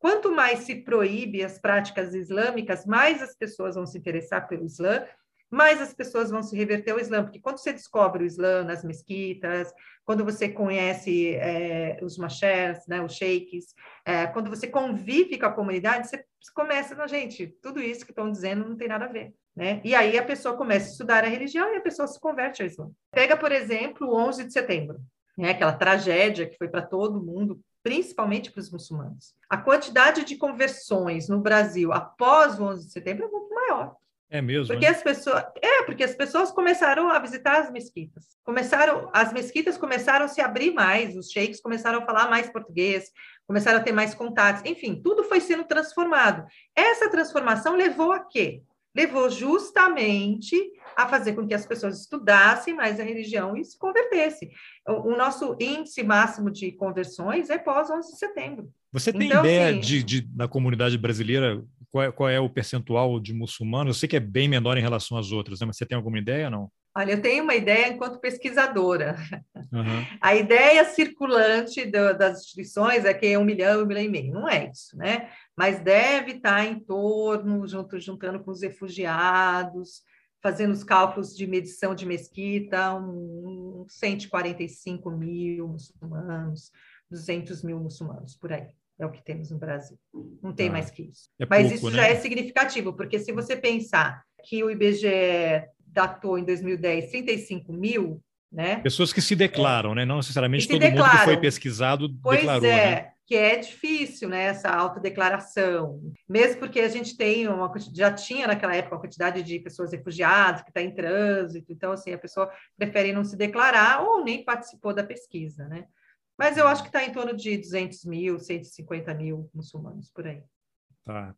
Quanto mais se proíbe as práticas islâmicas, mais as pessoas vão se interessar pelo Islã, mais as pessoas vão se reverter ao Islã, porque quando você descobre o Islã nas mesquitas, quando você conhece é, os machés, né, os sheiks, é, quando você convive com a comunidade, você começa, não, gente, tudo isso que estão dizendo não tem nada a ver. Né? E aí a pessoa começa a estudar a religião e a pessoa se converte ao Islã. Pega, por exemplo, o 11 de setembro, né? aquela tragédia que foi para todo mundo, principalmente para os muçulmanos. A quantidade de conversões no Brasil após o 11 de setembro é muito maior. É mesmo? Porque né? as pessoas, é, porque as pessoas começaram a visitar as mesquitas. Começaram, as mesquitas começaram a se abrir mais, os sheiks começaram a falar mais português, começaram a ter mais contatos. Enfim, tudo foi sendo transformado. Essa transformação levou a quê? Levou justamente a fazer com que as pessoas estudassem mais a religião e se convertessem. O, o nosso índice máximo de conversões é pós 11 de setembro. Você tem então, ideia assim, de, de, da comunidade brasileira, qual é, qual é, o percentual de muçulmanos? Eu sei que é bem menor em relação às outras, né? mas você tem alguma ideia ou não? Olha, eu tenho uma ideia enquanto pesquisadora. Uhum. A ideia circulante do, das instituições é que é um milhão, um milhão e meio. Não é isso, né? Mas deve estar em torno, junto, juntando com os refugiados, fazendo os cálculos de medição de mesquita, um, um 145 mil muçulmanos, 200 mil muçulmanos, por aí. É o que temos no Brasil. Não tem ah, mais que isso. É Mas pouco, isso né? já é significativo, porque se você pensar que o IBGE datou em 2010 35 mil, né? Pessoas que se declaram, né? Não necessariamente todo declaram. mundo que foi pesquisado pois declarou, é. Né? que é difícil, né, essa autodeclaração, mesmo porque a gente tem uma, já tinha naquela época uma quantidade de pessoas refugiadas que está em trânsito, então, assim, a pessoa prefere não se declarar ou nem participou da pesquisa, né? Mas eu acho que está em torno de 200 mil, 150 mil muçulmanos por aí. Tá.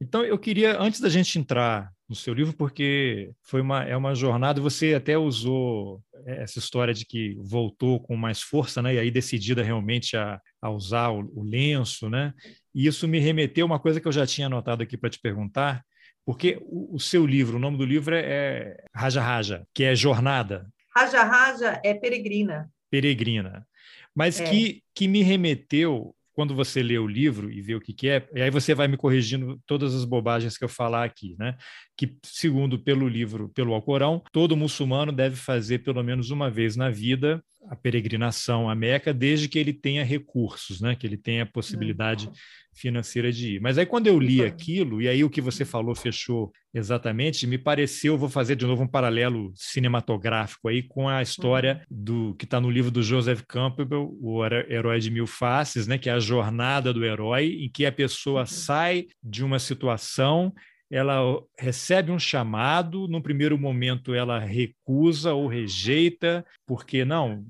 Então, eu queria, antes da gente entrar no seu livro, porque foi uma, é uma jornada, você até usou essa história de que voltou com mais força, né? E aí decidida realmente a, a usar o, o lenço, né? E isso me remeteu a uma coisa que eu já tinha anotado aqui para te perguntar, porque o, o, seu livro, o nome do livro é, é Raja Raja, que é jornada. Raja Raja é peregrina. Peregrina. Mas é. que, que me remeteu quando você lê o livro e vê o que, que é, e aí você vai me corrigindo todas as bobagens que eu falar aqui, né? Que, segundo pelo livro, pelo Alcorão, todo muçulmano deve fazer pelo menos uma vez na vida a peregrinação à Meca, desde que ele tenha recursos, né? Que ele tenha a possibilidade uhum financeira de ir. Mas aí quando eu li aquilo, e aí o que você falou fechou exatamente, me pareceu, vou fazer de novo um paralelo cinematográfico aí com a história uhum. do que está no livro do Joseph Campbell, o Herói de Mil Faces, né, que é a jornada do herói, em que a pessoa uhum. sai de uma situação ela recebe um chamado, no primeiro momento ela recusa ou rejeita, porque não,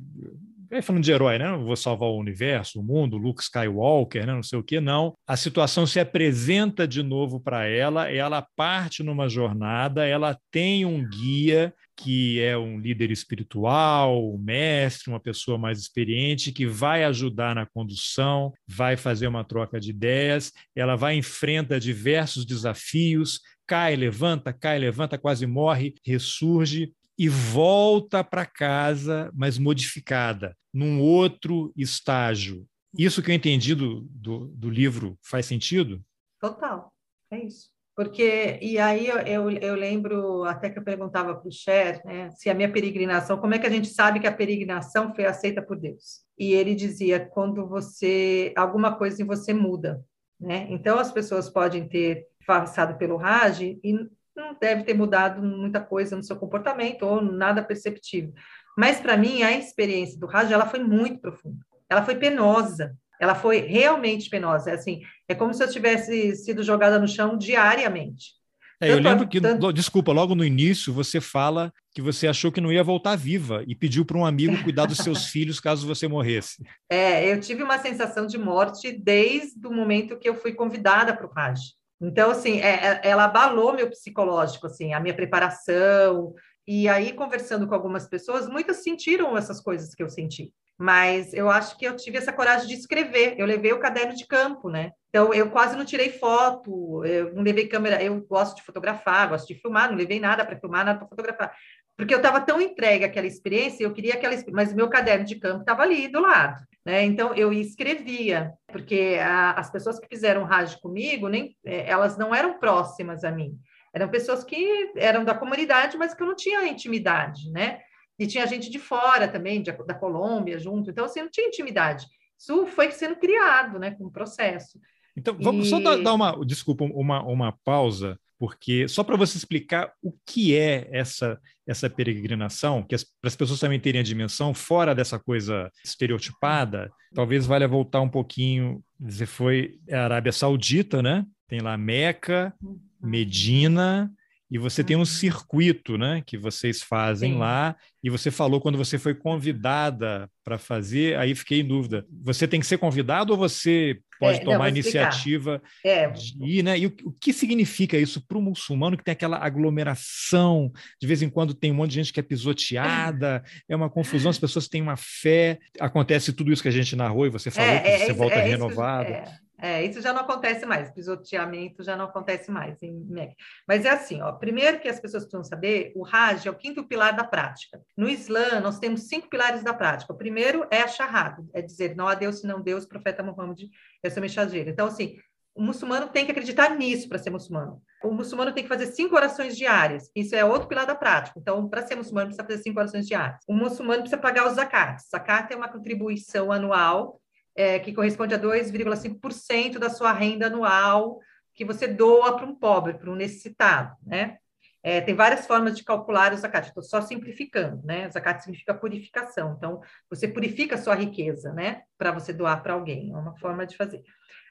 é falando de herói, né? Não vou salvar o universo, o mundo, Luke Skywalker, né? não sei o que, não. A situação se apresenta de novo para ela, ela parte numa jornada, ela tem um guia que é um líder espiritual, um mestre, uma pessoa mais experiente, que vai ajudar na condução, vai fazer uma troca de ideias, ela vai enfrenta diversos desafios, cai, levanta, cai, levanta, quase morre, ressurge, e volta para casa, mas modificada, num outro estágio. Isso que eu entendi do, do, do livro faz sentido? Total, é isso. Porque, e aí eu, eu, eu lembro até que eu perguntava para o Cher, né, se a minha peregrinação, como é que a gente sabe que a peregrinação foi aceita por Deus? E ele dizia, quando você, alguma coisa em você muda, né? Então as pessoas podem ter passado pelo Raj e não deve ter mudado muita coisa no seu comportamento ou nada perceptível. Mas para mim a experiência do rádio ela foi muito profunda. Ela foi penosa. Ela foi realmente penosa. É assim, é como se eu tivesse sido jogada no chão diariamente. É, eu lembro que, tanto... desculpa, logo no início você fala que você achou que não ia voltar viva e pediu para um amigo cuidar dos seus filhos caso você morresse. É, eu tive uma sensação de morte desde o momento que eu fui convidada para o Raj. Então, assim, é, é, ela abalou meu psicológico, assim, a minha preparação. E aí, conversando com algumas pessoas, muitas sentiram essas coisas que eu senti. Mas eu acho que eu tive essa coragem de escrever. Eu levei o caderno de campo, né? Então, eu quase não tirei foto, eu não levei câmera. Eu gosto de fotografar, gosto de filmar, não levei nada para filmar, nada para fotografar. Porque eu estava tão entregue àquela experiência, eu queria aquela. Mas meu caderno de campo estava ali do lado. Né? Então, eu escrevia, porque a, as pessoas que fizeram rádio comigo, nem, é, elas não eram próximas a mim. Eram pessoas que eram da comunidade, mas que eu não tinha intimidade, né? E tinha gente de fora também, de, da Colômbia junto. Então, assim, não tinha intimidade. Isso foi sendo criado, né, com o processo. Então, vamos e... só dar, dar uma, desculpa, uma, uma pausa porque só para você explicar o que é essa essa peregrinação, que para as pessoas também terem a dimensão fora dessa coisa estereotipada, talvez valha voltar um pouquinho. Você foi a Arábia Saudita, né? Tem lá Meca, uhum. Medina, e você tem um uhum. circuito, né, que vocês fazem Sim. lá, e você falou quando você foi convidada para fazer, aí fiquei em dúvida. Você tem que ser convidado ou você pode é, tomar não, a iniciativa é. de ir, né? E o, o que significa isso para o muçulmano que tem aquela aglomeração, de vez em quando tem um monte de gente que é pisoteada, é uma confusão, as pessoas têm uma fé, acontece tudo isso que a gente narrou e você falou é, que você é, volta é renovado. É. Isso já não acontece mais, pisoteamento já não acontece mais em MEC. Mas é assim, ó, primeiro que as pessoas precisam saber, o Raj é o quinto pilar da prática. No Islã, nós temos cinco pilares da prática. O primeiro é a Shahada, é dizer, não há Deus senão Deus, profeta Muhammad é seu mensageiro. Então, assim, o muçulmano tem que acreditar nisso para ser muçulmano. O muçulmano tem que fazer cinco orações diárias. Isso é outro pilar da prática. Então, para ser muçulmano, precisa fazer cinco orações diárias. O muçulmano precisa pagar os zakats. Zakat é uma contribuição anual é, que corresponde a 2,5% da sua renda anual que você doa para um pobre, para um necessitado, né? É, tem várias formas de calcular o zakat. Estou só simplificando, né? Zakat significa purificação. Então, você purifica a sua riqueza, né? Para você doar para alguém. É uma forma de fazer.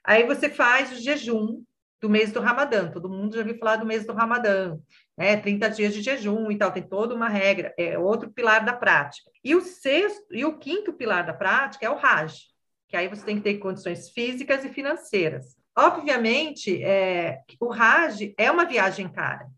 Aí você faz o jejum do mês do Ramadã. Todo mundo já ouviu falar do mês do Ramadã, né? 30 dias de jejum e tal. Tem toda uma regra. É outro pilar da prática. E o sexto e o quinto pilar da prática é o Raj, que aí você tem que ter condições físicas e financeiras. Obviamente, é, o Raj é uma viagem cara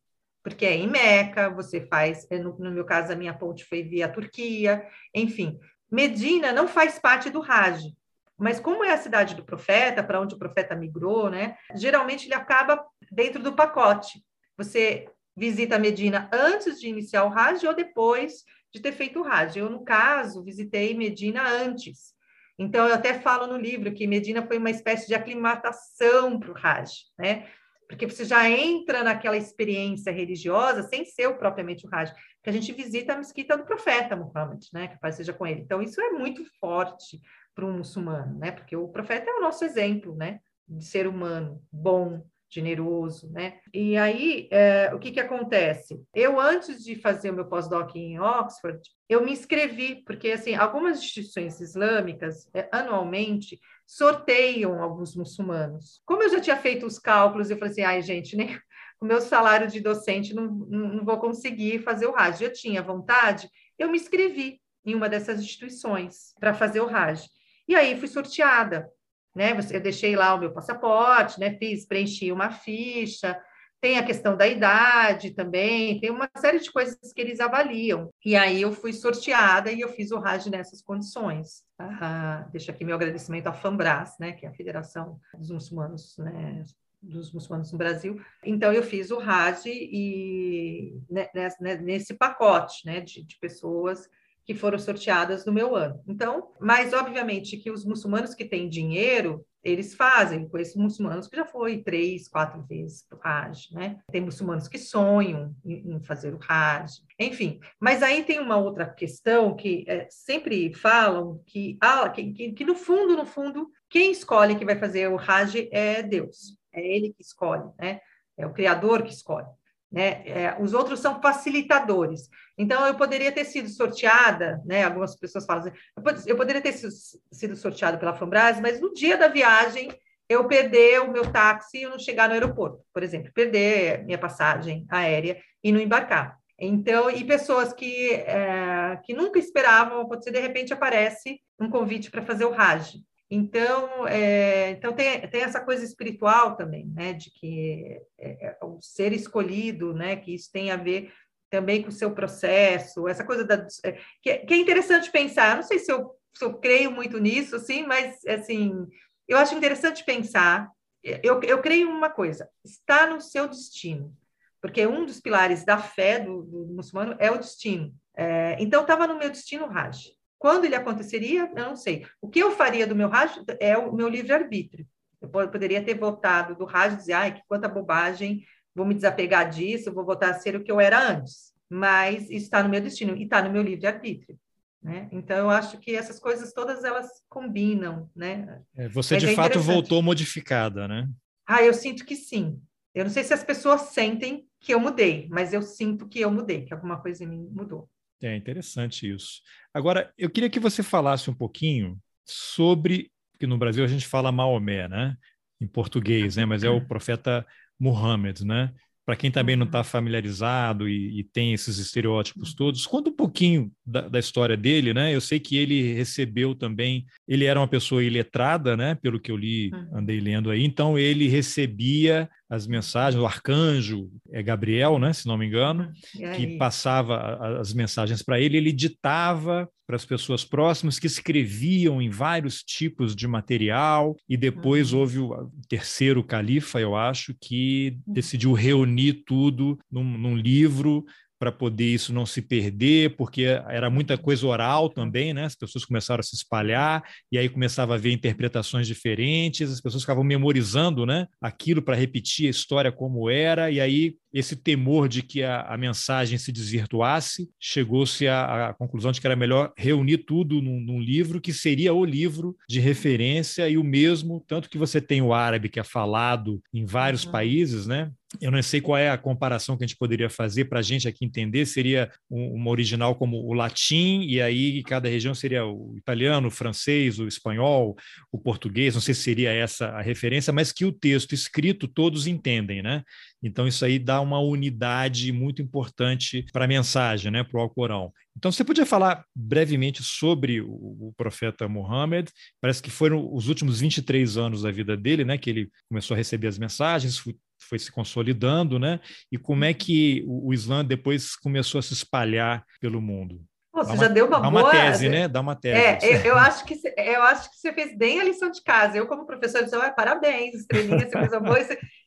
porque é em Meca, você faz, é, no, no, meu caso, a minha ponte foi via Turquia, enfim. Medina não faz parte do Hajj, mas como é a cidade do profeta, para onde o profeta migrou, né? Geralmente ele acaba dentro do pacote. Você visita Medina antes de iniciar o Hajj ou depois de ter feito o Hajj. Eu, no caso, visitei Medina antes. Então, eu até falo no livro que Medina foi uma espécie de aclimatação para o Hajj, né? porque você já entra naquela experiência religiosa sem ser o, propriamente o Hajj, que a gente visita a mesquita do profeta Muhammad, né, que paz seja com ele. Então, isso é muito forte para um muçulmano, né, porque o profeta é o nosso exemplo, né, de ser humano, bom, generoso, né? E aí, é, o que que acontece? Eu, antes de fazer o meu pós-doc em Oxford, eu me inscrevi, porque, assim, algumas instituições islâmicas, é, anualmente, sorteiam alguns muçulmanos. Como eu já tinha feito os cálculos, eu falei assim, ai, gente, nem o meu salário de docente não, não vou conseguir fazer o RAJ. Eu tinha vontade, eu me inscrevi em uma dessas instituições para fazer o RAJ. E aí fui sorteada, né? Eu deixei lá o meu passaporte, né? Fiz, preenchi uma ficha, tem a questão da idade também, tem uma série de coisas que eles avaliam. E aí eu fui sorteada e eu fiz o RAJ nessas condições. Ah, deixo aqui meu agradecimento à FAMBRAS, né, que é a Federação dos Muçulmanos, né, dos muçulmanos no Brasil. Então eu fiz o RAJ e né, né, nesse pacote, né, de, de pessoas que foram sorteadas no meu ano. Então, mas obviamente que os muçulmanos que têm dinheiro, eles fazem. Conheço muçulmanos que já foi três, quatro vezes para o Hajj, né? Tem muçulmanos que sonham em, em, fazer o Hajj, enfim. Mas aí tem uma outra questão que é, sempre falam que, ah, que, que, que, no fundo, no fundo, quem escolhe que vai fazer o Hajj é Deus. É Ele que escolhe, né? É o Criador que escolhe. Né? É, os outros são facilitadores. Então, eu poderia ter sido sorteada, né? Algumas pessoas falam assim, eu poderia ter sido sorteada pela Fambras, mas no dia da viagem eu perder o meu táxi e não chegar no aeroporto, por exemplo, perder minha passagem aérea e não embarcar. Então, e pessoas que, é, que nunca esperavam, ser de repente aparece um convite para fazer o Raj. Então, é, então tem, tem essa coisa espiritual também, né, de que é, é, o ser escolhido, né, que isso tem a ver também com o seu processo, essa coisa da, é, que, que, é interessante pensar. Não sei se eu, se eu creio muito nisso, assim, mas assim, eu acho interessante pensar. Eu, eu creio uma coisa: está no seu destino, porque um dos pilares da fé do, do muçulmano é o destino. É, então, estava no meu destino Raj. Quando ele aconteceria, eu não sei. O que eu faria do meu rádio é o meu livre-arbítrio. Eu poderia ter votado do rádio e dizer, ai, que quanta bobagem, vou me desapegar disso, vou voltar a ser o que eu era antes. Mas isso está no meu destino e está no meu livre-arbítrio. Né? Então, eu acho que essas coisas todas elas combinam. Né? É, você, Mas de é fato, voltou modificada, né? Ah, eu sinto que sim. Eu não sei se as pessoas sentem que eu mudei, mas eu sinto que eu mudei, que alguma coisa em mim mudou. É interessante isso. Agora, eu queria que você falasse um pouquinho sobre que no Brasil a gente fala Maomé, né? Em português, né? Mas é o profeta Muhammad, né? Para quem também não está uhum. familiarizado e, e, tem esses estereótipos todos, conta um pouquinho da, da, história dele, né? Eu sei que ele recebeu também, ele era uma pessoa iletrada, né? Pelo que eu li, uhum. andei lendo aí, então ele recebia as mensagens, o arcanjo é Gabriel, né, se não me engano, que passava as mensagens para ele, ele ditava para as pessoas próximas que escreviam em vários tipos de material e depois uhum. houve o terceiro califa, eu acho, que uhum. decidiu reunir tudo num, num livro para poder isso não se perder, porque era muita coisa oral também, né? As pessoas começaram a se espalhar e aí começava a haver interpretações diferentes, as pessoas ficavam memorizando, né? Aquilo para repetir a história como era e aí esse temor de que a, a mensagem se desvirtuasse, chegou-se à, à, conclusão de que era melhor reunir tudo num, num, livro que seria o livro de referência e o mesmo, tanto que você tem o árabe que é falado em vários uhum. países, né? Eu não sei qual é a comparação que a gente poderia fazer para a gente aqui entender. Seria uma original como o latim, e aí cada região seria o italiano, o francês, o espanhol, o português. Não sei se seria essa a referência, mas que o texto escrito todos entendem, né? Então, isso aí dá uma unidade muito importante para a mensagem, né, para o Alcorão. Então, você podia falar brevemente sobre o, o, profeta Muhammad? Parece que foram os últimos 23 anos da vida dele, né, que ele começou a receber as mensagens, foi, foi se consolidando, né? E como é que o, o Islã depois começou a se espalhar pelo mundo? Você uma, já deu uma dá boa... uma tese, né? Dá uma tese. É, eu, acho que, eu acho que você fez bem a lição de casa. Eu, como professora, disse, ah, parabéns, estrelinha, você fez uma boa,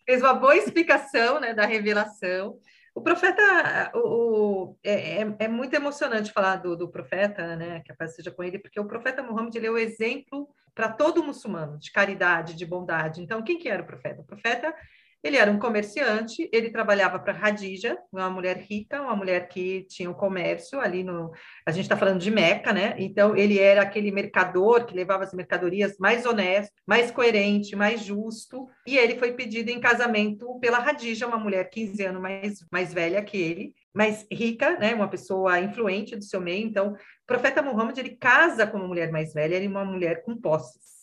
fez uma boa explicação né, da revelação. O profeta, o, o é, é, é, muito emocionante falar do, do profeta, né, que a paz seja com ele, porque o profeta Muhammad ele é o exemplo para todo muçulmano de caridade, de bondade. Então, quem que era o profeta? O profeta ele era um comerciante, ele trabalhava para Radija, uma mulher rica, uma mulher que tinha um comércio ali no. A gente está falando de Meca, né? Então, ele era aquele mercador que levava as mercadorias mais honesto, mais coerente, mais justo. E ele foi pedido em casamento pela Radija, uma mulher 15 anos mais, mais velha que ele, mais rica, né? Uma pessoa influente do seu meio. Então, o profeta Muhammad ele casa com uma mulher mais velha, ele é uma mulher com posses.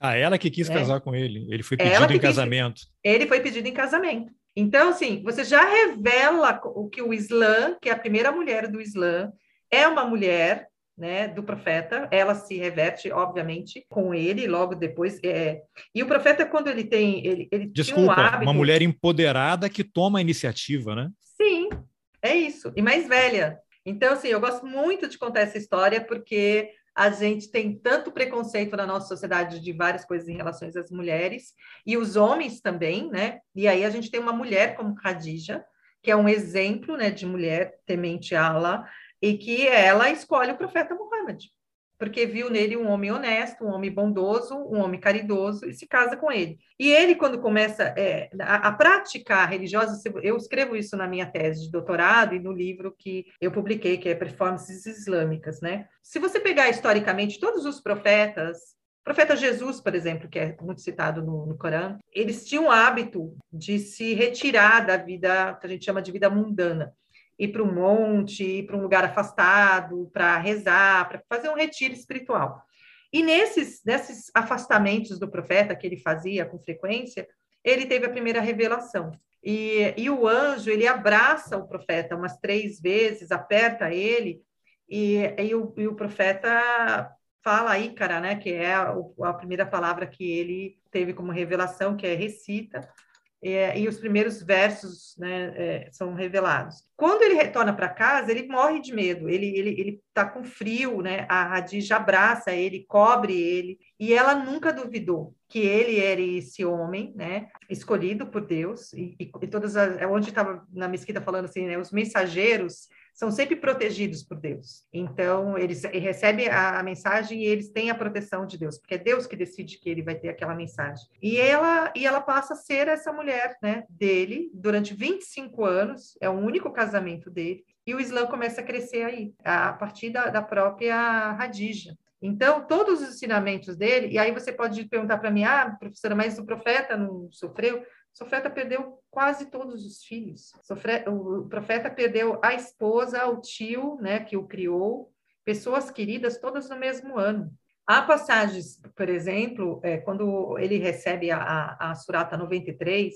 Ah, ela que quis é. casar com ele. Ele foi pedido em casamento. Quis... Ele foi pedido em casamento. Então, assim, você já revela o que o Islã, que é a primeira mulher do Islã, é uma mulher né, do profeta, ela se reverte, obviamente, com ele, logo depois. É... E o profeta, quando ele tem. Ele, ele Desculpa, um hábito... uma mulher empoderada que toma a iniciativa, né? Sim, é isso. E mais velha. Então, assim, eu gosto muito de contar essa história, porque a gente tem tanto preconceito na nossa sociedade de várias coisas em relação às mulheres e os homens também, né? E aí a gente tem uma mulher como Khadija, que é um exemplo, né, de mulher temente a Allah e que ela escolhe o profeta Muhammad porque viu nele um homem honesto, um homem bondoso, um homem caridoso e se casa com ele. E ele, quando começa é, a, a prática religiosa, eu escrevo isso na minha tese de doutorado e no livro que eu publiquei, que é Performances Islâmicas, né? Se você pegar historicamente todos os profetas, o profeta Jesus, por exemplo, que é muito citado no, no Corão, eles tinham o hábito de se retirar da vida que a gente chama de vida mundana ir para um monte, ir para um lugar afastado, para rezar, para fazer um retiro espiritual. E nesses, nesses afastamentos do profeta que ele fazia com frequência, ele teve a primeira revelação. E, e o anjo, ele abraça o profeta umas três vezes, aperta ele, e, e, o, e o profeta fala aí, cara, né, que é a, a primeira palavra que ele teve como revelação, que é recita, é, e os primeiros versos né, é, são revelados. Quando ele retorna para casa, ele morre de medo, ele ele ele está com frio, né? A Radija abraça ele, cobre ele, e ela nunca duvidou que ele era esse homem, né? Escolhido por Deus e, e, e todas as, é onde estava na mesquita falando assim, né? Os mensageiros são sempre protegidos por Deus. Então, eles recebem a, a, mensagem e eles têm a proteção de Deus, porque é Deus que decide que ele vai ter aquela mensagem. E ela, e ela passa a ser essa mulher né, dele durante 25 anos, é o único casamento dele, e o Islã começa a crescer aí, a partir da, da própria Radija. Então, todos os ensinamentos dele, e aí você pode perguntar para mim, ah, professora, mas o profeta não sofreu? O profeta perdeu quase todos os filhos. O profeta perdeu a esposa, o tio, né, que o criou, pessoas queridas, todas no mesmo ano. Há passagens, por exemplo, é, quando ele recebe a, a, a Surata 93,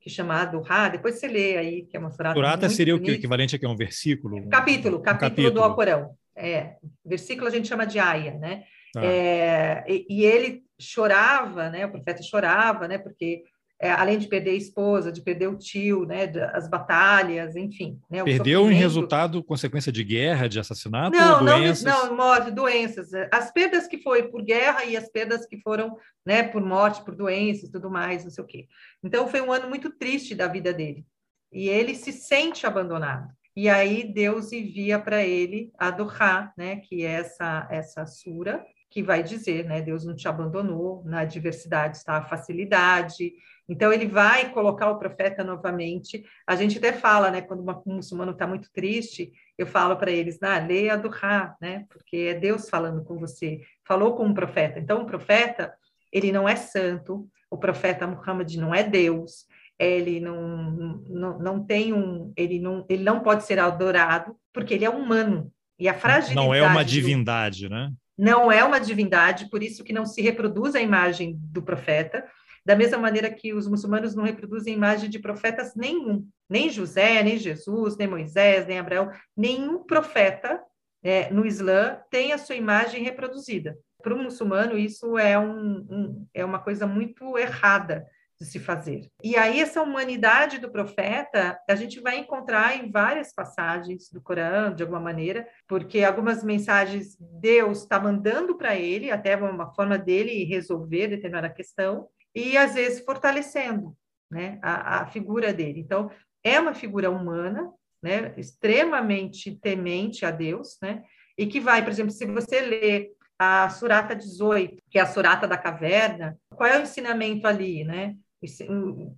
que é chamado Ra, depois você lê aí, que é uma Surata Surata seria o que? equivalente a um versículo? Um, capítulo, um capítulo, capítulo, do Alcorão. É, versículo a gente chama de Aya, né? Ah. É, e, e, ele chorava, né? O profeta chorava, né? Porque é, além de perder a esposa, de perder o tio, né, as batalhas, enfim. Né, Perdeu em resultado, consequência de guerra, de assassinato não, doenças? Não, não, morte, doenças. As perdas que foi por guerra e as perdas que foram né, por morte, por doenças, tudo mais, não sei o quê. Então, foi um ano muito triste da vida dele. E ele se sente abandonado. E aí Deus envia para ele a Doha, né, que é essa, essa sura, que vai dizer, né? Deus não te abandonou, na adversidade está a facilidade. Então, ele vai colocar o profeta novamente. A gente até fala, né? Quando um muçulmano está muito triste, eu falo para eles, ah, leia do Ra, né? Porque é Deus falando com você. Falou com um profeta. Então, o profeta, ele não é santo, o profeta Muhammad não é Deus, ele não, não, não tem um, ele não, ele não pode ser adorado, porque ele é humano. E a fragilidade. Não é uma divindade, do, né? Não é uma divindade, por isso que não se reproduz a imagem do profeta, da mesma maneira que os muçulmanos não reproduzem imagem de profetas nenhum, nem José, nem Jesus, nem Moisés, nem Abraão, nenhum profeta é, no Islã tem a sua imagem reproduzida. Para o muçulmano, isso é, um, um, é uma coisa muito errada de se fazer. E aí, essa humanidade do profeta, a gente vai encontrar em várias passagens do Corão, de alguma maneira, porque algumas mensagens Deus está mandando para ele, até uma forma dele resolver determinada questão, e às vezes fortalecendo né, a, a figura dele. Então, é uma figura humana, né, extremamente temente a Deus, né, e que vai, por exemplo, se você lê a Surata 18, que é a Surata da Caverna, qual é o ensinamento ali, né?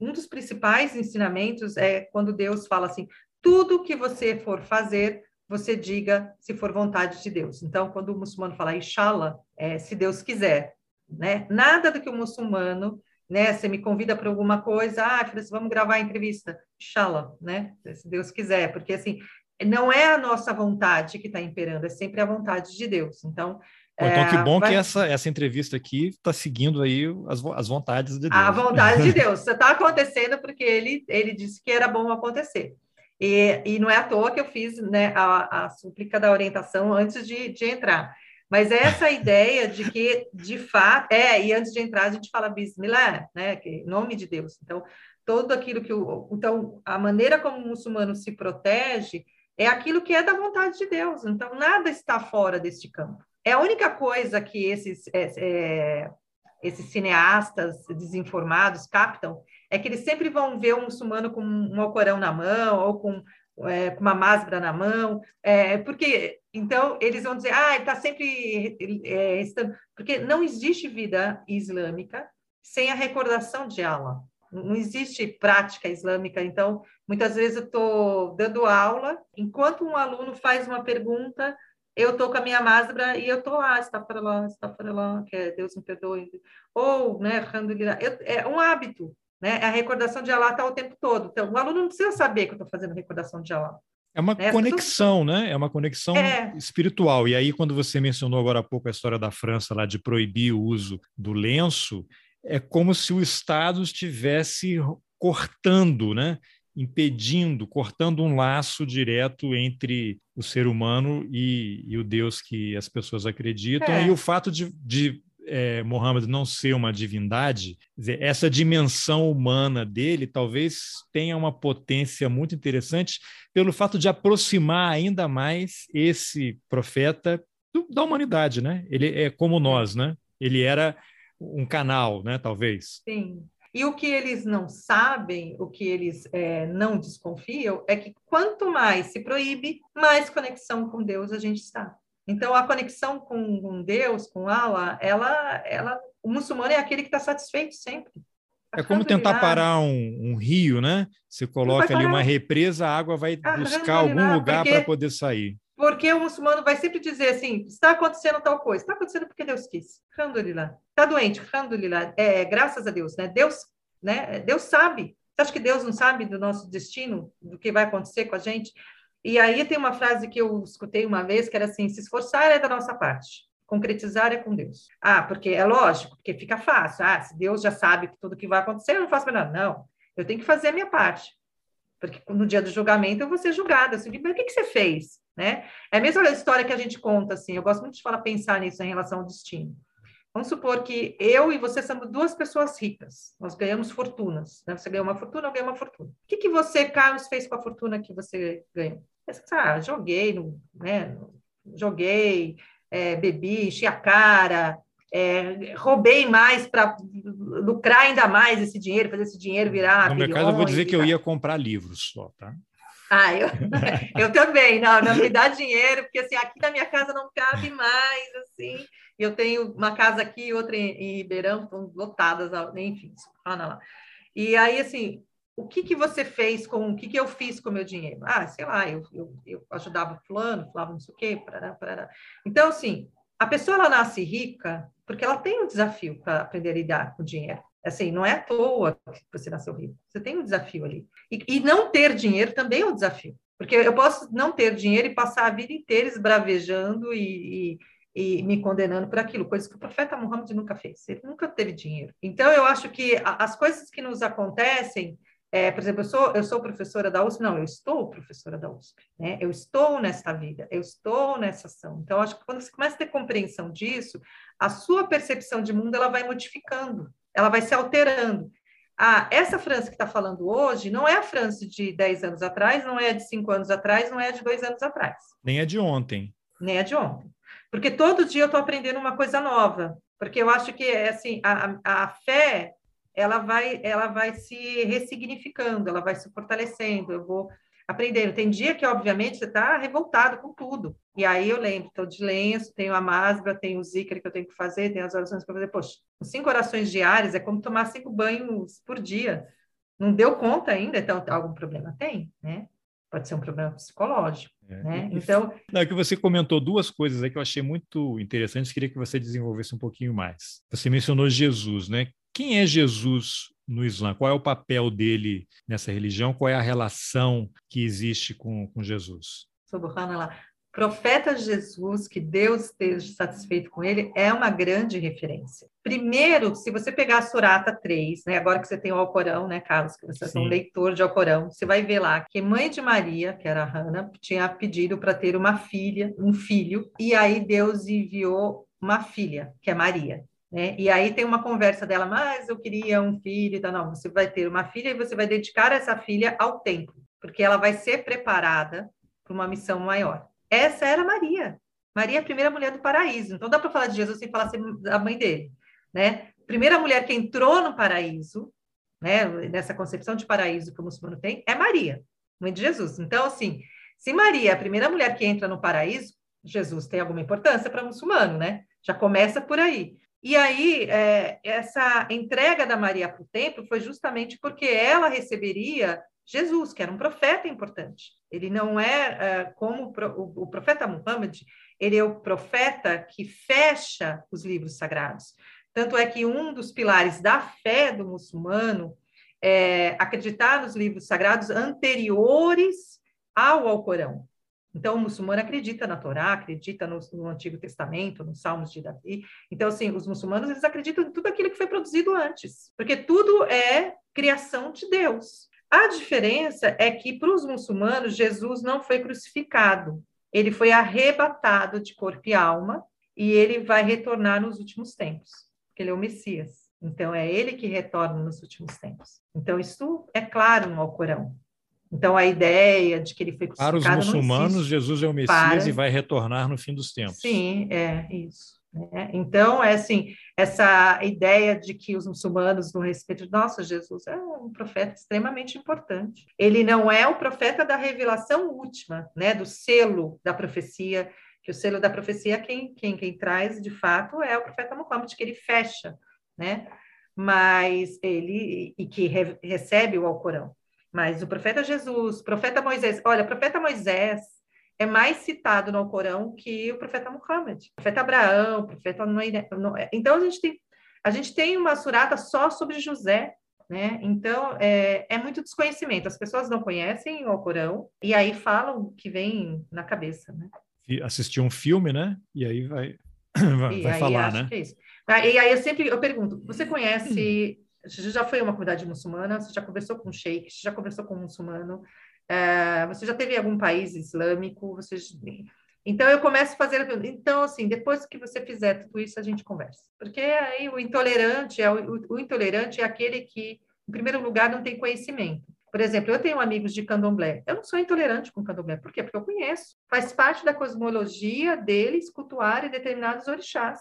Um dos principais ensinamentos é quando Deus fala assim: tudo que você for fazer, você diga se for vontade de Deus. Então, quando o muçulmano fala Inshallah, é, se Deus quiser, né? Nada do que o muçulmano, né? Você me convida para alguma coisa, ah, Francisco, vamos gravar a entrevista, Inshallah, né? Se Deus quiser, porque assim não é a nossa vontade que está imperando, é sempre a vontade de Deus. Então, então, que é, bom vai... que essa, essa entrevista aqui está seguindo aí as, as vontades de Deus. A vontade de Deus. Está acontecendo porque ele, ele disse que era bom acontecer. E, e não é à toa que eu fiz né, a, a súplica da orientação antes de, de entrar. Mas essa ideia de que, de fato, é, e antes de entrar a gente fala Bismillah, né, que em nome de Deus. Então, todo aquilo que o. Então, a maneira como o muçulmano se protege é aquilo que é da vontade de Deus. Então, nada está fora deste campo. É a única coisa que esses, é, é, esses cineastas desinformados captam é que eles sempre vão ver um muçulmano com um alcorão na mão ou com, é, com uma máscara na mão, é, porque então eles vão dizer, ah, está sempre é, porque não existe vida islâmica sem a recordação de Allah. Não existe prática islâmica, então muitas vezes eu estou dando aula, enquanto um aluno faz uma pergunta, eu tô com a minha máscara e eu tô lá, está para lá, está para lá, que é Deus me perdoe. Ou, né, é um hábito, né? A recordação de Allah está o tempo todo. Então, o aluno não precisa saber que eu estou fazendo recordação de Allah. É uma né? conexão, Tudo... né? É uma conexão é. espiritual. E aí, quando você mencionou agora há pouco a história da França lá de proibir o uso do lenço, é como se o Estado estivesse cortando, né? impedindo, cortando um laço direto entre o ser humano e, e o Deus que as pessoas acreditam. É. E o fato de, de é, Mohammed não ser uma divindade, essa dimensão humana dele talvez tenha uma potência muito interessante pelo fato de aproximar ainda mais esse profeta do, da humanidade, né? Ele é como nós, né? Ele era um canal, né? Talvez. Sim. E o que eles não sabem, o que eles é, não desconfiam, é que quanto mais se proíbe, mais conexão com Deus a gente está. Então, a conexão com, com Deus, com Allah, ela, ela, o muçulmano é aquele que está satisfeito sempre. É como tentar parar um, um, rio, né? Você coloca ali uma represa, a água vai buscar algum lugar para poder sair. Porque o muçulmano vai sempre dizer assim: está acontecendo tal coisa, está acontecendo porque Deus quis. Alhamdulillah. Está doente, alhamdulillah. É, graças a Deus, né? Deus, né? Deus sabe. Você acha que Deus não sabe do nosso destino, do que vai acontecer com a gente? E aí tem uma frase que eu escutei uma vez que era assim: se esforçar é da nossa parte, concretizar é com Deus. Ah, porque é lógico, porque fica fácil. Ah, se Deus já sabe tudo que vai acontecer, eu não faço nada. Não, eu tenho que fazer a minha parte. Porque no dia do julgamento eu vou ser julgada. Assim, mas o que, que você fez? Né? É a mesma história que a gente conta, assim, eu gosto muito de falar, pensar nisso em relação ao destino. Vamos supor que eu e você somos duas pessoas ricas, nós ganhamos fortunas, né? Você ganhou uma fortuna, eu ganhei uma fortuna. O que, que você, Carlos, fez com a fortuna que você ganhou? Ah, joguei, no, né? joguei, é, bebi, enchi a cara, é, roubei mais para lucrar ainda mais esse dinheiro, fazer esse dinheiro virar. No meu caso, eu vou dizer que eu ia comprar livros só, tá? Ah, eu, eu também, não, não me dá dinheiro, porque assim, aqui na minha casa não cabe mais, assim. Eu tenho uma casa aqui outra em, em Ribeirão, estão lotadas, enfim, fala lá. E aí, assim, o que, que você fez com, o que, que eu fiz com o meu dinheiro? Ah, sei lá, eu, eu, eu ajudava fulano, falava não sei o quê, parará, parará. Então, assim, a pessoa, ela nasce rica porque ela tem um desafio para aprender a lidar com o dinheiro. Assim, não é à toa que você nasceu rico. Você tem um desafio ali. E, e não ter dinheiro também é um desafio. Porque eu posso não ter dinheiro e passar a vida inteira esbravejando e, e, e, me condenando por aquilo, coisas que o profeta Muhammad nunca fez. Ele nunca teve dinheiro. Então, eu acho que as coisas que nos acontecem, é, por exemplo, eu sou, eu sou professora da USP, não, eu estou professora da USP, né? Eu estou nesta vida, eu estou nessa ação. Então, acho que quando você começa a ter compreensão disso, a sua percepção de mundo ela vai modificando ela vai se alterando. Ah, essa França que está falando hoje não é a França de 10 anos atrás, não é de 5 anos atrás, não é de 2 anos atrás. Nem é de ontem. Nem é de ontem. Porque todo dia eu estou aprendendo uma coisa nova. Porque eu acho que assim, a, a fé ela vai, ela vai se ressignificando, ela vai se fortalecendo. Eu vou aprendendo. Tem dia que, obviamente, você está revoltado com tudo. E aí eu lembro, estou de lenço, tenho a máscara, tenho o zícara que eu tenho que fazer, tenho as orações para fazer. Poxa, cinco orações diárias é como tomar cinco banhos por dia. Não deu conta ainda, então algum problema tem, né? Pode ser um problema psicológico, é. né? Então... Não, é que você comentou duas coisas aí que eu achei muito interessantes, queria que você desenvolvesse um pouquinho mais. Você mencionou Jesus, né? Quem é Jesus no Islã? Qual é o papel dele nessa religião? Qual é a relação que existe com, com Jesus? Subhanallah. Profeta Jesus, que Deus esteja satisfeito com ele, é uma grande referência. Primeiro, se você pegar a Surata 3, né, agora que você tem o Alcorão, né, Carlos, que você Sim. é um leitor de Alcorão, você vai ver lá que mãe de Maria, que era Hannah, tinha pedido para ter uma filha, um filho, e aí Deus enviou uma filha, que é Maria. Né? E aí tem uma conversa dela, mas eu queria um filho, tá? não, você vai ter uma filha e você vai dedicar essa filha ao templo, porque ela vai ser preparada para uma missão maior. Essa era Maria. Maria é a primeira mulher do paraíso. Então dá para falar de Jesus sem falar da mãe dele, né? Primeira mulher que entrou no paraíso, né? Nessa concepção de paraíso que o muçulmano tem, é Maria, mãe de Jesus. Então assim, se Maria é a primeira mulher que entra no paraíso, Jesus tem alguma importância para o muçulmano, né? Já começa por aí. E aí, é, essa entrega da Maria para o templo foi justamente porque ela receberia Jesus, que era um profeta importante. Ele não é, é como o, o profeta Muhammad, ele é o profeta que fecha os livros sagrados. Tanto é que um dos pilares da fé do muçulmano é acreditar nos livros sagrados anteriores ao Alcorão. Então, o muçulmano acredita na Torá, acredita no, no, Antigo Testamento, nos Salmos de Davi. Então, assim, os muçulmanos, eles acreditam em tudo aquilo que foi produzido antes, porque tudo é criação de Deus. A diferença é que, para os muçulmanos, Jesus não foi crucificado, ele foi arrebatado de corpo e alma, e ele vai retornar nos últimos tempos, porque ele é o Messias. Então, é ele que retorna nos últimos tempos. Então, isso é claro no Alcorão. Então, a ideia de que ele foi crucificado Para os muçulmanos, Jesus é o Messias Para... e vai retornar no fim dos tempos. Sim, é isso. É. Então, é assim, essa ideia de que os muçulmanos não respeitam, nossa, Jesus é um profeta extremamente importante. Ele não é o profeta da revelação última, né, do selo da profecia, que o selo da profecia quem, quem, quem traz, de fato, é o profeta Muhammad, que ele fecha, né, mas ele, e que re, recebe o Alcorão. Mas o profeta Jesus, profeta Moisés, olha, profeta Moisés é mais citado no Alcorão que o profeta Muhammad, o profeta Abraão, o profeta Noé. Então a gente tem a gente tem uma surata só sobre José, né? Então é, é muito desconhecimento. As pessoas não conhecem o Alcorão e aí falam o que vem na cabeça, né? Assistir um filme, né? E aí vai vai, vai falar, né? É e aí eu sempre eu pergunto: você conhece você já foi uma comunidade muçulmana, você já conversou com um sheik, você já conversou com um muçulmano, é, você já teve algum país islâmico, você... Então, eu começo a fazer... Então, assim, depois que você fizer tudo isso, a gente conversa. Porque aí o intolerante é, o, o intolerante é aquele que, em primeiro lugar, não tem conhecimento. Por exemplo, eu tenho amigos de candomblé. Eu não sou intolerante com candomblé. Por quê? Porque eu conheço. Faz parte da cosmologia deles cultuarem determinados orixás.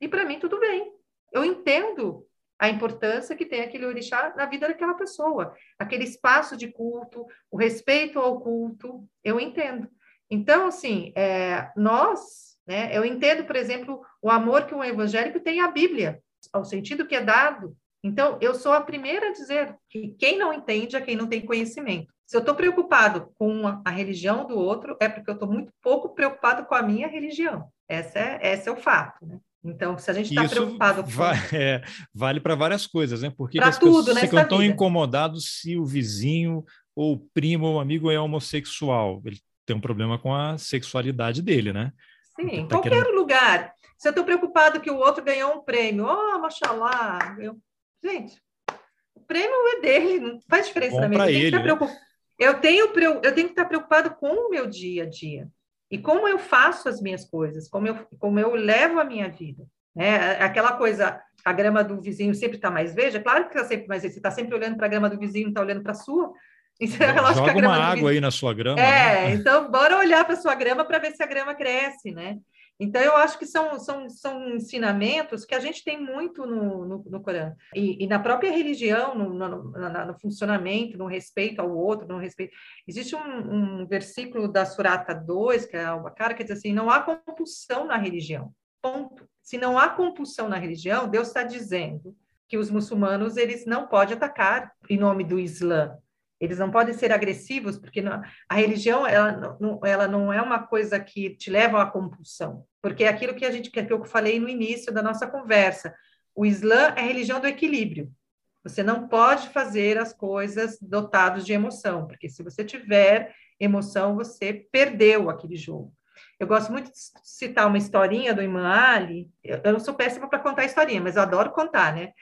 E para mim, tudo bem. Eu entendo a importância que tem aquele orixá na vida daquela pessoa, aquele espaço de culto, o respeito ao culto, eu entendo. Então, assim, é, nós, né, eu entendo, por exemplo, o amor que um evangélico tem à Bíblia, ao sentido que é dado. Então, eu sou a primeira a dizer que quem não entende é quem não tem conhecimento. Se eu estou preocupado com a, religião do outro, é porque eu estou muito pouco preocupado com a minha religião. Essa é, esse é o fato, né? Então, se a gente está preocupado com... va é, vale para várias coisas, né? Porque as tudo, pessoas ficam tão incomodados se o vizinho ou o primo ou amigo é homossexual. Ele tem um problema com a sexualidade dele, né? Sim, em tá qualquer querendo... lugar. Se eu estou preocupado que o outro ganhou um prêmio, oh, machalá. Eu... Gente, o prêmio é dele, não faz diferença Bom na minha vida. Né? Eu tenho, eu tenho que estar preocupado com o meu dia a dia. E como eu faço as minhas coisas, como eu, como eu levo a minha vida. Né? Aquela coisa, a grama do vizinho sempre está mais verde, é claro que está sempre mais verde. Você está sempre olhando para a grama do vizinho, está olhando para a sua. Então, é Joga uma água aí na sua grama. É, né? então bora olhar para a sua grama para ver se a grama cresce, né? Então, eu acho que são, são, são ensinamentos que a gente tem muito no, no, no Corão. E, e, na própria religião, no, no, no, funcionamento, no respeito ao outro, no respeito. Existe um, um versículo da Surata 2, que é uma cara que diz assim: não há compulsão na religião. Ponto. Se não há compulsão na religião, Deus está dizendo que os muçulmanos eles não podem atacar em nome do Islã. Eles não podem ser agressivos, porque a religião ela não, ela não é uma coisa que te leva à compulsão, porque é aquilo que a gente que eu falei no início da nossa conversa. O Islã é a religião do equilíbrio. Você não pode fazer as coisas dotados de emoção, porque se você tiver emoção, você perdeu aquele jogo. Eu gosto muito de citar uma historinha do Imam Ali. Eu, eu não sou péssima para contar historinha, mas eu adoro contar, né?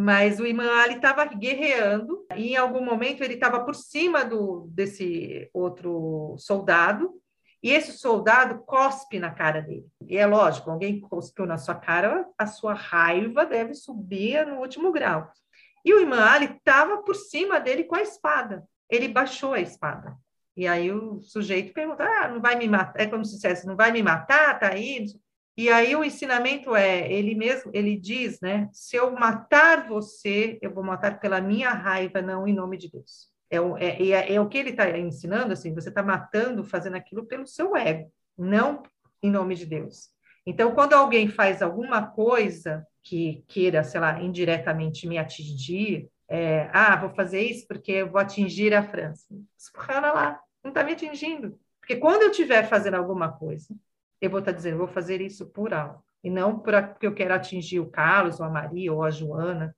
Mas o Imam Ali estava guerreando e em algum momento ele estava por cima do, desse outro soldado e esse soldado cospe na cara dele. E é lógico, alguém cuspiu na sua cara, a sua raiva deve subir no último grau. E o Imam Ali estava por cima dele com a espada. Ele baixou a espada. E aí o sujeito pergunta: ah, não vai me matar? É como se dissesse: não vai me matar? Tá aí? E aí o ensinamento é, ele mesmo, ele diz, né? Se eu matar você, eu vou matar pela minha raiva, não em nome de Deus. É, é, é, é o que ele está ensinando, assim, você está matando, fazendo aquilo pelo seu ego, não em nome de Deus. Então, quando alguém faz alguma coisa que queira, sei lá, indiretamente me atingir, é, ah, vou fazer isso porque eu vou atingir a França. lá, não está me atingindo. Porque quando eu estiver fazendo alguma coisa eu vou estar dizendo, vou fazer isso por algo, e não porque eu quero atingir o Carlos, ou a Maria, ou a Joana,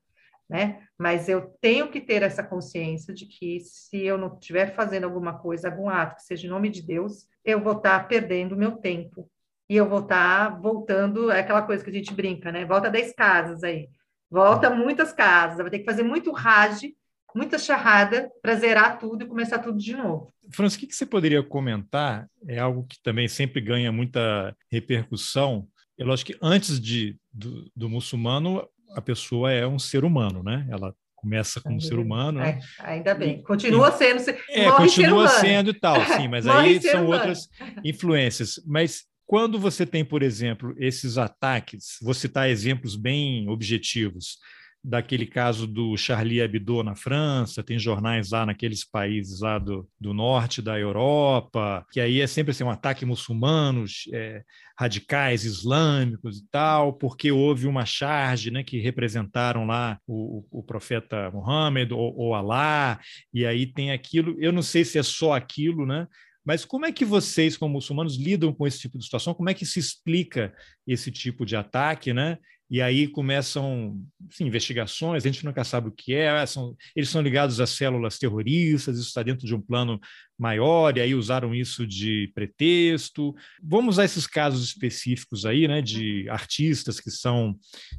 né? Mas eu tenho que ter essa consciência de que se eu não estiver fazendo alguma coisa, algum ato que seja em nome de Deus, eu vou estar perdendo o meu tempo. E eu vou estar voltando, é aquela coisa que a gente brinca, né? Volta 10 casas aí. Volta muitas casas, vai ter que fazer muito rage muita charrada para zerar tudo e começar tudo de novo. França, o que, você poderia comentar? É algo que também sempre ganha muita repercussão. É lógico que antes de, do, do muçulmano, a pessoa é um ser humano, né? Ela começa como ser humano. É, ainda bem. Continua sendo. É, continua sendo e tal, sim, mas aí são humano. outras influências. Mas quando você tem, por exemplo, esses ataques, vou citar exemplos bem objetivos daquele caso do Charlie Hebdo na França, tem jornais lá naqueles países lá do, do norte da Europa, que aí é sempre assim, um ataque muçulmanos, é, radicais islâmicos e tal, porque houve uma charge né, que representaram lá o, o profeta Muhammad ou, ou Alá, e aí tem aquilo, eu não sei se é só aquilo, né? Mas como é que vocês, como muçulmanos, lidam com esse tipo de situação? Como é que se explica esse tipo de ataque, né? E aí começam sim, investigações, a gente nunca sabe o que é, são, eles são ligados a células terroristas, isso está dentro de um plano maior, e aí usaram isso de pretexto. Vamos usar esses casos específicos aí, né, de artistas que são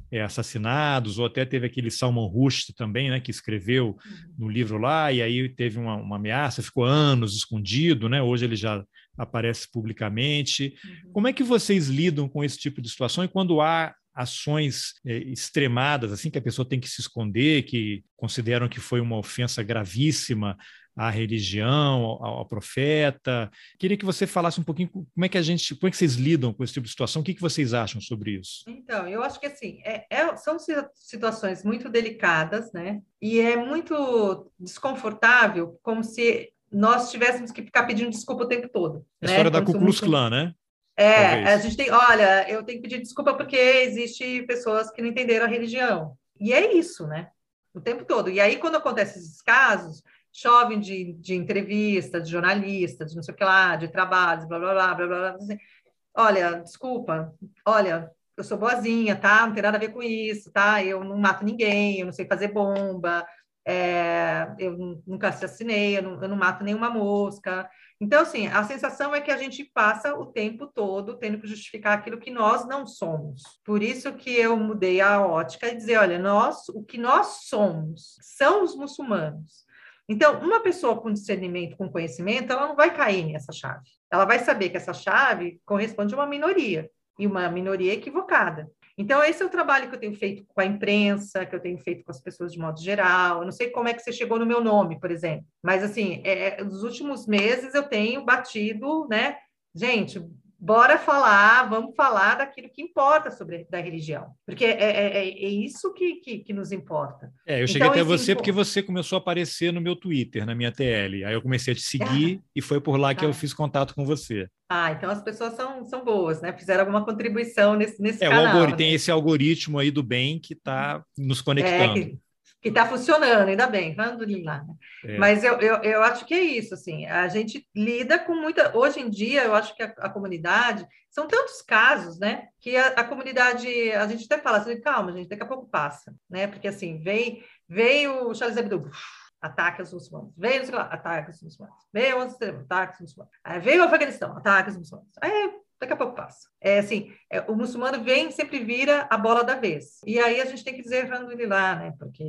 é, assassinados, ou até teve aquele Salman Rushdie também, né, que escreveu uhum. no livro lá, e aí teve uma, uma ameaça, ficou anos escondido, né, hoje ele já aparece publicamente. Uhum. Como é que vocês lidam com esse tipo de situação e quando há ações é, extremadas, assim, que a pessoa tem que se esconder, que consideram que foi uma ofensa gravíssima à religião, ao, ao, profeta. Queria que você falasse um pouquinho como é que a gente, como é que vocês lidam com esse tipo de situação, o que, que vocês acham sobre isso? Então, eu acho que assim, é, é, são situações muito delicadas, né? E é muito desconfortável, como se nós tivéssemos que ficar pedindo desculpa o tempo todo. A né? história da Ku Klux Klan, né? É, Talvez. a gente tem, olha, eu tenho que pedir desculpa porque existe pessoas que não entenderam a religião. E é isso, né? O tempo todo. E aí, quando acontecem esses casos, chovem de, de entrevistas, de jornalistas, de não sei o que lá, de trabalhos, blá, blá, blá, blá, blá, blá. Assim, olha, desculpa, olha, eu sou boazinha, tá? Não tem nada a ver com isso, tá? Eu não mato ninguém, eu não sei fazer bomba, é, eu nunca assassinei, eu não, eu não mato nenhuma mosca. Então, assim, a sensação é que a gente passa o tempo todo tendo que justificar aquilo que nós não somos. Por isso que eu mudei a ótica e dizer, olha, nós, o que nós somos são os muçulmanos. Então, uma pessoa com discernimento, com conhecimento, ela não vai cair nessa chave. Ela vai saber que essa chave corresponde a uma minoria, e uma minoria equivocada. Então, esse é o trabalho que eu tenho feito com a imprensa, que eu tenho feito com as pessoas de modo geral. Eu não sei como é que você chegou no meu nome, por exemplo, mas, assim, é, nos últimos meses eu tenho batido, né? Gente, bora falar, vamos falar daquilo que importa sobre da religião, porque é, é, é, é isso que, que, que, nos importa. É, eu cheguei então, até você porque você começou a aparecer no meu Twitter, na minha TL. Aí eu comecei a te seguir e foi por lá que ah. eu fiz contato com você. Ah, então as pessoas são, são boas, né? Fizeram alguma contribuição nesse, nesse é, canal. Né? Tem esse algoritmo aí do bem que está nos conectando. É, que que está funcionando, ainda bem. Né? É. Mas eu, eu, eu acho que é isso, assim, a gente lida com muita. Hoje em dia, eu acho que a, a comunidade. São tantos casos, né? Que a, a, comunidade. A gente até fala assim, calma, gente, daqui a pouco passa, né? Porque assim, veio, veio o Charles Hebdo, ataque aos muçulmanos. Veio, sei lá, ataque aos muçulmanos. Veio o ataque aos muçulmanos. Aí veio o Afeganistão, ataque aos muçulmanos. Aí daqui a pouco passa. É assim, é, o muçulmano vem sempre vira a bola da vez. E aí a gente tem que dizer lá, né? Porque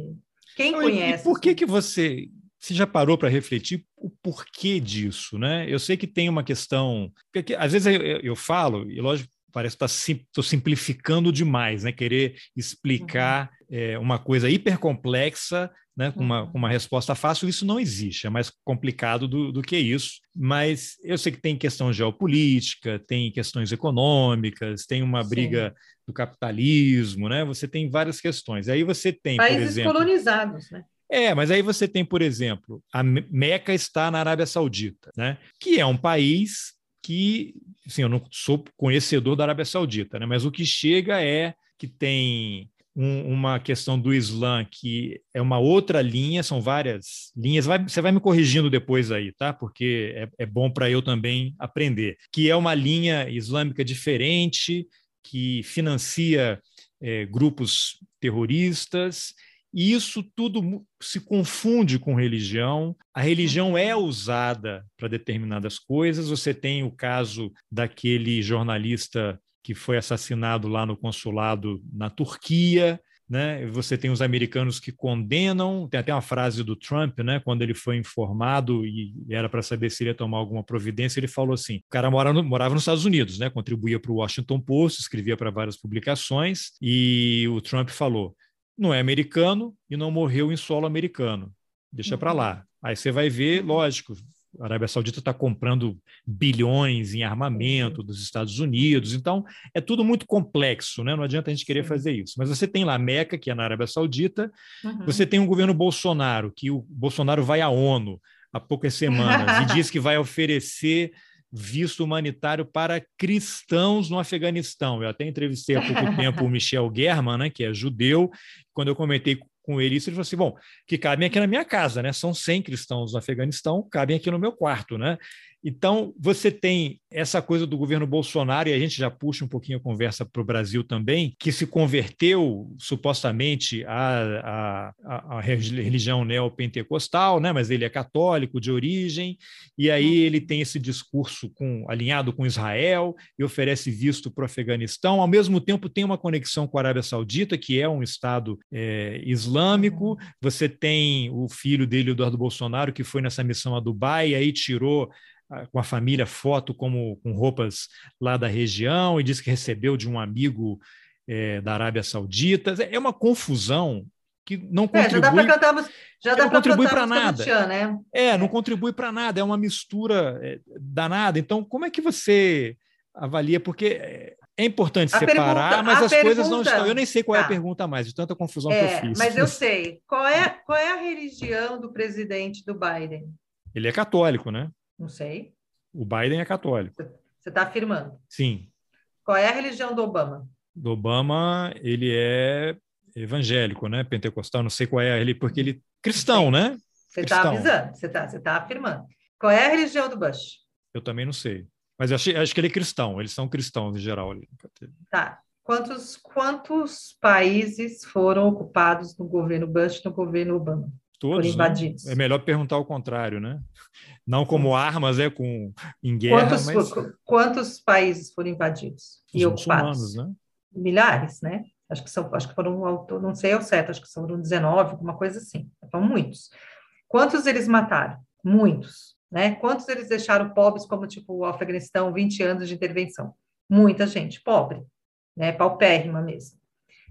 quem conhece. E por que que você você já parou para refletir o porquê disso, né? Eu sei que tem uma questão, porque às vezes eu, eu falo e lógico parece que estou simplificando demais, né? Querer explicar uhum. É, uma coisa hipercomplexa né, com, uma, com uma resposta fácil, isso não existe, é mais complicado do, do que isso. Mas eu sei que tem questão geopolítica, tem questões econômicas, tem uma briga Sim. do capitalismo, né? Você tem várias questões. Aí você tem, Países por exemplo, colonizados, né? É, mas aí você tem, por exemplo, a Meca está na Arábia Saudita, né? Que é um país que, assim, eu não sou conhecedor da Arábia Saudita, né? Mas o que chega é que tem um, uma questão do Islã que é uma outra linha, são várias linhas. Vai, você vai me corrigindo depois aí, tá? Porque é, é bom para eu também aprender. Que é uma linha islâmica diferente, que financia é, grupos terroristas. E isso tudo se confunde com religião. A religião é usada para determinadas coisas. Você tem o caso daquele jornalista que foi assassinado lá no consulado na Turquia. Né? Você tem os americanos que condenam, tem até uma frase do Trump, né? quando ele foi informado e era para saber se ia tomar alguma providência, ele falou assim: o cara mora no, morava nos Estados Unidos, né? contribuía para o Washington Post, escrevia para várias publicações, e o Trump falou: não é americano e não morreu em solo americano, deixa para lá. Uhum. Aí você vai ver, lógico, a Arábia Saudita está comprando bilhões em armamento dos Estados Unidos, então é tudo muito complexo, né? não adianta a gente querer fazer isso. Mas você tem lá a Meca, que é na Arábia Saudita, uhum. você tem um governo Bolsonaro, que o Bolsonaro vai à ONU há poucas semanas e diz que vai oferecer visto humanitário para cristãos no Afeganistão. Eu até entrevistei há pouco tempo o Michel German, né, que é judeu. Quando eu comentei com ele isso, ele falou assim: bom, que cabem aqui na minha casa, né? São 100 cristãos no Afeganistão, cabem aqui no meu quarto, né? Então, você tem essa coisa do governo Bolsonaro, e a gente já puxa um pouquinho a conversa para o Brasil também, que se converteu supostamente à, à, à religião neopentecostal, né? mas ele é católico de origem, e aí ele tem esse discurso com, alinhado com Israel e oferece visto para o Afeganistão. Ao mesmo tempo, tem uma conexão com a Arábia Saudita, que é um Estado é, islâmico. Você tem o filho dele, Eduardo Bolsonaro, que foi nessa missão a Dubai, e aí tirou com a família foto como com roupas lá da região e disse que recebeu de um amigo é, da Arábia Saudita. É uma confusão que não contribui. É, já dá para cantar, já dá não contribui para nada. Tchan, né? É, não contribui para nada, é uma mistura é, danada. Então, como é que você avalia? Porque é, é importante a separar, pergunta, mas as pergunta... coisas não estão. Eu nem sei qual é a tá. pergunta mais, de tanta confusão é, que eu fiz. Mas eu sei. Qual é, qual é a religião do presidente do Biden? Ele é católico, né? Não sei. O Biden é católico. Você está afirmando? Sim. Qual é a religião do Obama? Do Obama, ele é evangélico, né? Pentecostal, não sei qual é ele, porque ele cristão, né? Você está avisando, você está você tá afirmando. Qual é a religião do Bush? Eu também não sei. Mas eu achei, acho que ele é cristão, eles são cristãos em geral. Tá. Quantos, quantos países foram ocupados no governo Bush no governo Obama? Todos, invadidos. Né? É melhor perguntar o contrário, né? Não como armas, é com em guerra, quantos, mas... quantos países foram invadidos Os e ocupados? Né? Milhares, né? Acho que são, acho que foram, não sei ao certo, acho que foram 19, alguma coisa assim. Foram muitos. Quantos eles mataram? Muitos, né? Quantos eles deixaram pobres, como tipo o Afeganistão, 20 anos de intervenção? Muita gente pobre, né? Paupérrima mesmo.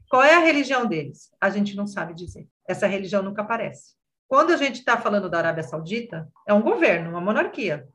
Qual é a religião deles? A gente não sabe dizer. Essa religião nunca aparece. Quando a gente está falando da Arábia Saudita, é um governo, uma monarquia.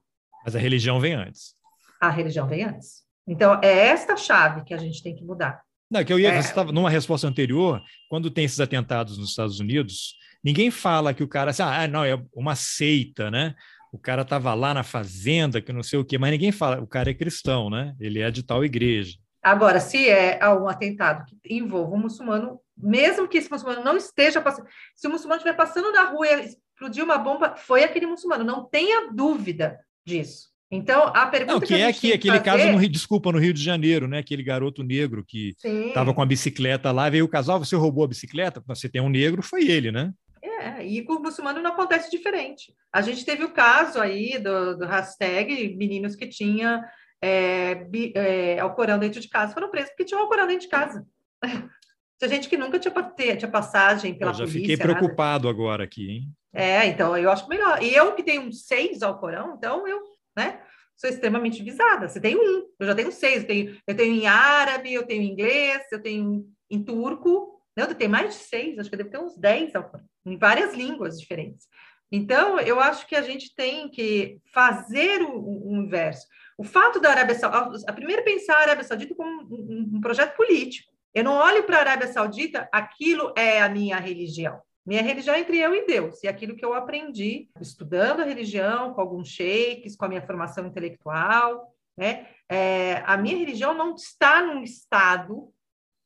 Mas a religião vem antes. A religião vem antes. Então, é esta chave que a gente tem que mudar. Não, que eu ia, é. você estava numa resposta anterior, quando tem esses atentados nos Estados Unidos, ninguém fala que o cara, assim, ah, não, é uma seita, né? O cara estava lá na fazenda, que não sei o quê, mas ninguém fala, o cara é cristão, né? Ele é de tal igreja. Agora, se é um atentado que envolva um muçulmano, mesmo que esse muçulmano não esteja passando, se o muçulmano estiver passando na rua e explodiu uma bomba, foi aquele muçulmano, não tenha dúvida disso. Então, a pergunta não, que, que é aqui, aquele fazer... caso no Rio, desculpa, no Rio de Janeiro, né? Aquele garoto negro que estava com a bicicleta lá, veio o casal, você roubou a bicicleta? Você tem um negro, foi ele, né? É, e com o muçulmano não acontece diferente. A gente teve o caso aí do, do hashtag meninos que tinham é, é, Alcorão dentro de casa, foram presos porque tinham Alcorão dentro de casa. Tinha gente que nunca tinha, tinha passagem pela polícia. Eu já polícia, fiquei preocupado nada. agora aqui, hein? É, então eu acho melhor. E eu que tenho seis Alcorão, então eu, né? Sou extremamente visada. Você tem um, eu já tenho seis. Eu tenho, eu tenho em árabe, eu tenho em inglês, eu tenho em turco. Não, eu tenho mais de seis, acho que eu devo ter uns dez Alcorão, em várias línguas diferentes. Então, eu acho que a gente tem que fazer o, o inverso. O fato da Arábia Saudita, a primeiro pensar a Arábia Saudita como um, um projeto político. Eu não olho para a Arábia Saudita, aquilo é a minha religião. Minha religião é entre eu e Deus, e aquilo que eu aprendi estudando a religião, com alguns sheiks, com a minha formação intelectual, né? É, a minha religião não está num estado,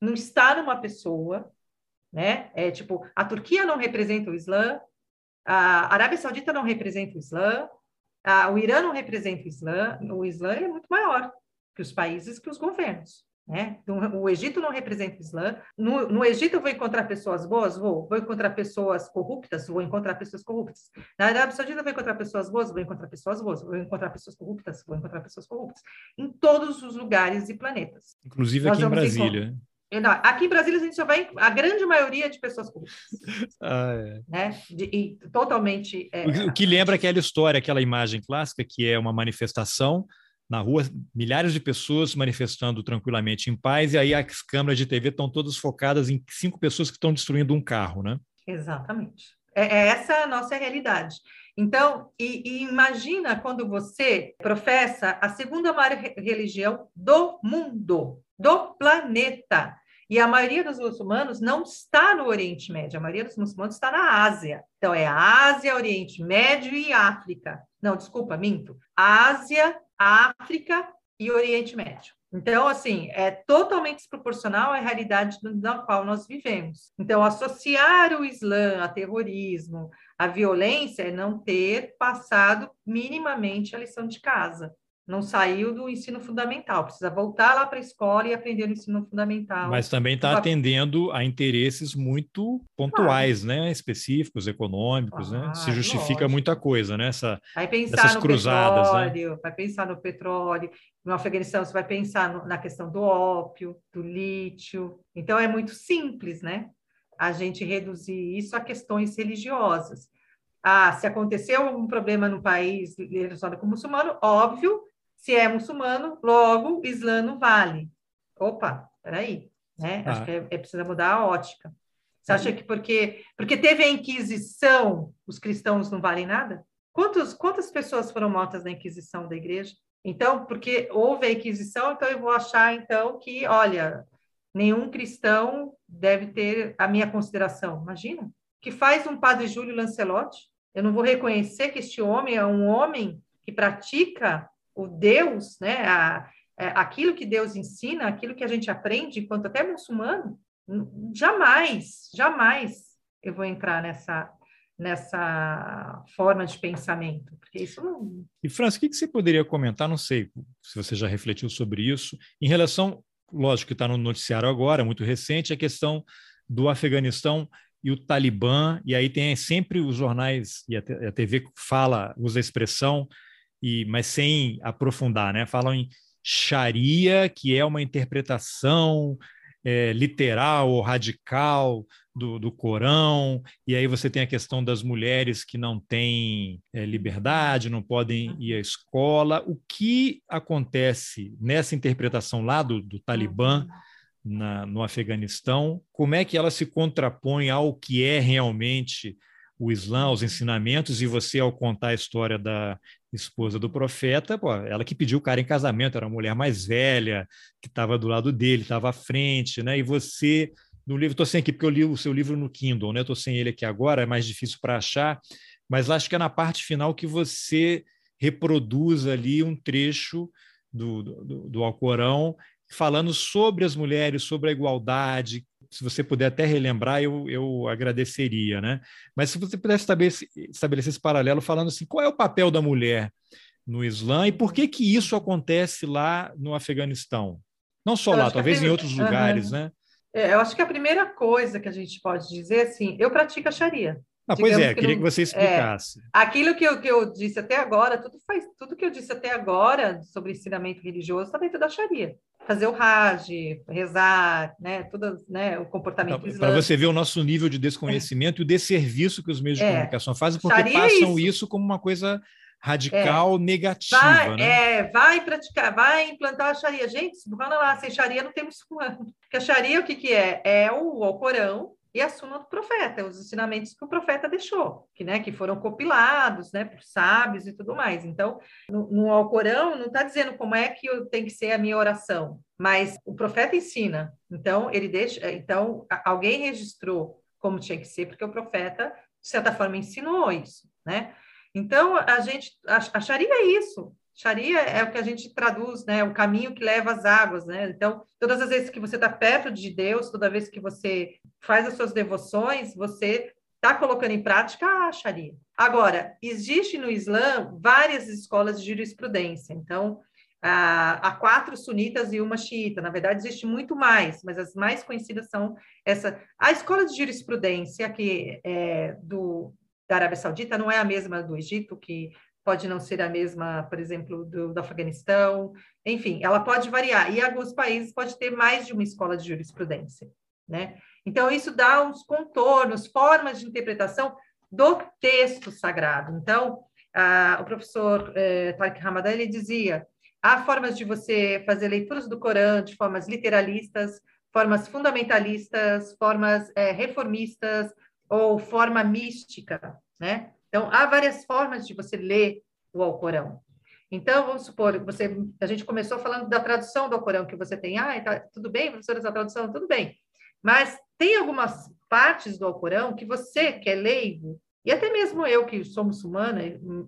não está numa pessoa, né? É tipo, a Turquia não representa o Islã, a Arábia Saudita não representa o Islã, a, o Irã não representa o Islã, o Islã é muito maior que os países, que os governos. Né? Então, o Egito não representa o Islã. No, no, Egito eu vou encontrar pessoas boas? Vou. Vou encontrar pessoas corruptas? Vou encontrar pessoas corruptas. Na Arábia Saudita eu vou encontrar pessoas boas? Vou encontrar pessoas boas. Vou encontrar pessoas corruptas? Vou encontrar pessoas corruptas. Em todos os lugares e planetas. Inclusive Nós aqui em Brasília. Não, aqui em Brasília a gente só vai a grande maioria de pessoas corruptas. Ah, é. né? De, e totalmente. É, o que lembra aquela história, aquela imagem clássica, que é uma manifestação na rua, milhares de pessoas manifestando tranquilamente em paz, e aí as câmeras de TV estão todas focadas em cinco pessoas que estão destruindo um carro, né? Exatamente. É, é essa a nossa realidade. Então, e, e, imagina quando você professa a segunda maior religião do mundo, do planeta. E a maioria dos muçulmanos não está no Oriente Médio, a maioria dos muçulmanos está na Ásia. Então, é Ásia, Oriente Médio e África. Não, desculpa, minto. Ásia, África e Oriente Médio. Então, assim, é totalmente desproporcional à realidade na qual nós vivemos. Então, associar o Islã a terrorismo, a violência, é não ter passado minimamente a lição de casa não saiu do ensino fundamental, precisa voltar lá para a escola e aprender no ensino fundamental. Mas também está atendendo a interesses muito pontuais, claro. né? Específicos, econômicos, né? Se justifica lógico. muita coisa, né? Essa, vai pensar essas no cruzadas, né? petróleo, né? vai pensar no petróleo. No Afeganistão, você vai pensar no, na questão do ópio, do lítio. Então, é muito simples, né? A gente reduzir isso a questões religiosas. Ah, se aconteceu algum problema no país relacionado com o muçulmano, óbvio se é muçulmano, logo Islã não vale. Opa, peraí, né? Ah. Acho que é, é precisa mudar a ótica. Você acha que porque, porque teve a Inquisição, os cristãos não valem nada? Quantos, quantas pessoas foram mortas na Inquisição da igreja? Então, porque houve a Inquisição, então eu vou achar então que, olha, nenhum cristão deve ter a minha consideração. Imagina, que faz um padre Júlio Lancelotti? Eu não vou reconhecer que este homem é um homem que pratica o Deus, né? A, é, aquilo que Deus ensina, aquilo que a gente aprende, enquanto até muçulmano, jamais, jamais eu vou entrar nessa nessa forma de pensamento, porque isso não... E, França, o que, você poderia comentar, não sei se você já refletiu sobre isso, em relação, lógico que está no noticiário agora, muito recente, a questão do Afeganistão e o Talibã, e aí tem sempre os jornais e a TV fala, usa a expressão, e, mas sem aprofundar, né? Falam em Sharia, que é uma interpretação é, literal ou radical do, do Corão, e aí você tem a questão das mulheres que não têm é, liberdade, não podem ir à escola. O que acontece nessa interpretação lá do, do Talibã na, no Afeganistão? Como é que ela se contrapõe ao que é realmente o Islã, os ensinamentos, e você, ao contar a história da esposa do profeta, pô, ela que pediu o cara em casamento, era a mulher mais velha, que estava do lado dele, estava à frente, né? E você, no livro, estou sem aqui, porque eu li o seu livro no Kindle, né? Estou sem ele aqui agora, é mais difícil para achar, mas acho que é na parte final que você reproduz ali um trecho do, do, do Alcorão falando sobre as mulheres, sobre a igualdade, se você puder até relembrar, eu, eu agradeceria, né? Mas se você pudesse estabelecer, estabelecer esse paralelo falando assim, qual é o papel da mulher no Islã e por que que isso acontece lá no Afeganistão? Não só eu lá, talvez primeira... em outros lugares, uhum. né? É, eu acho que a primeira coisa que a gente pode dizer, assim, eu pratico a Sharia. Ah, pois é, que queria não, que você explicasse. É, aquilo que eu, que eu disse até agora, tudo, faz, tudo que eu disse até agora sobre ensinamento religioso está dentro da Sharia fazer o Hajj, rezar, né, tudo, né, o comportamento então, Para você ver o nosso nível de desconhecimento é. e o desserviço que os meios de é. comunicação fazem, porque passam isso. isso. como uma coisa radical, é. negativa. Vai, né? é, vai praticar, vai implantar a Sharia. Gente, lá, sem Sharia não temos muçulmano. Porque a Sharia, o que, que é? É o Alcorão, e a suna do profeta, os ensinamentos que o profeta deixou, que, né, que foram compilados né, por sábios e tudo mais. Então, no, no Alcorão não está dizendo como é que eu, tem que ser a minha oração, mas o profeta ensina. Então, ele deixa. Então, alguém registrou como tinha que ser, porque o profeta, de certa forma, ensinou isso, né? Então, a gente acharia isso. Sharia é o que a gente traduz, né? O caminho que leva às águas, né? Então, todas as vezes que você está perto de Deus, toda vez que você faz as suas devoções, você está colocando em prática a Sharia. Agora, existe no Islã várias escolas de jurisprudência. Então, há quatro sunitas e uma xiita. Na verdade, existe muito mais, mas as mais conhecidas são essa. A escola de jurisprudência que é do da Arábia Saudita não é a mesma do Egito, que pode não ser a mesma, por exemplo, do, do Afeganistão, enfim, ela pode variar. E alguns países pode ter mais de uma escola de jurisprudência, né? Então, isso dá uns contornos, formas de interpretação do texto sagrado. Então, a, o professor eh, Tariq Ramadan, ele dizia, há formas de você fazer leituras do Corão de formas literalistas, formas fundamentalistas, formas eh, reformistas ou forma mística, né? Então, há várias formas de você ler o Alcorão. Então, vamos supor, você, a gente começou falando da tradução do Alcorão que você tem. Ah, tá, tudo bem, professora, essa tradução, tudo bem. Mas tem algumas partes do Alcorão que você, que é leigo, e até mesmo eu, que sou muçulmana,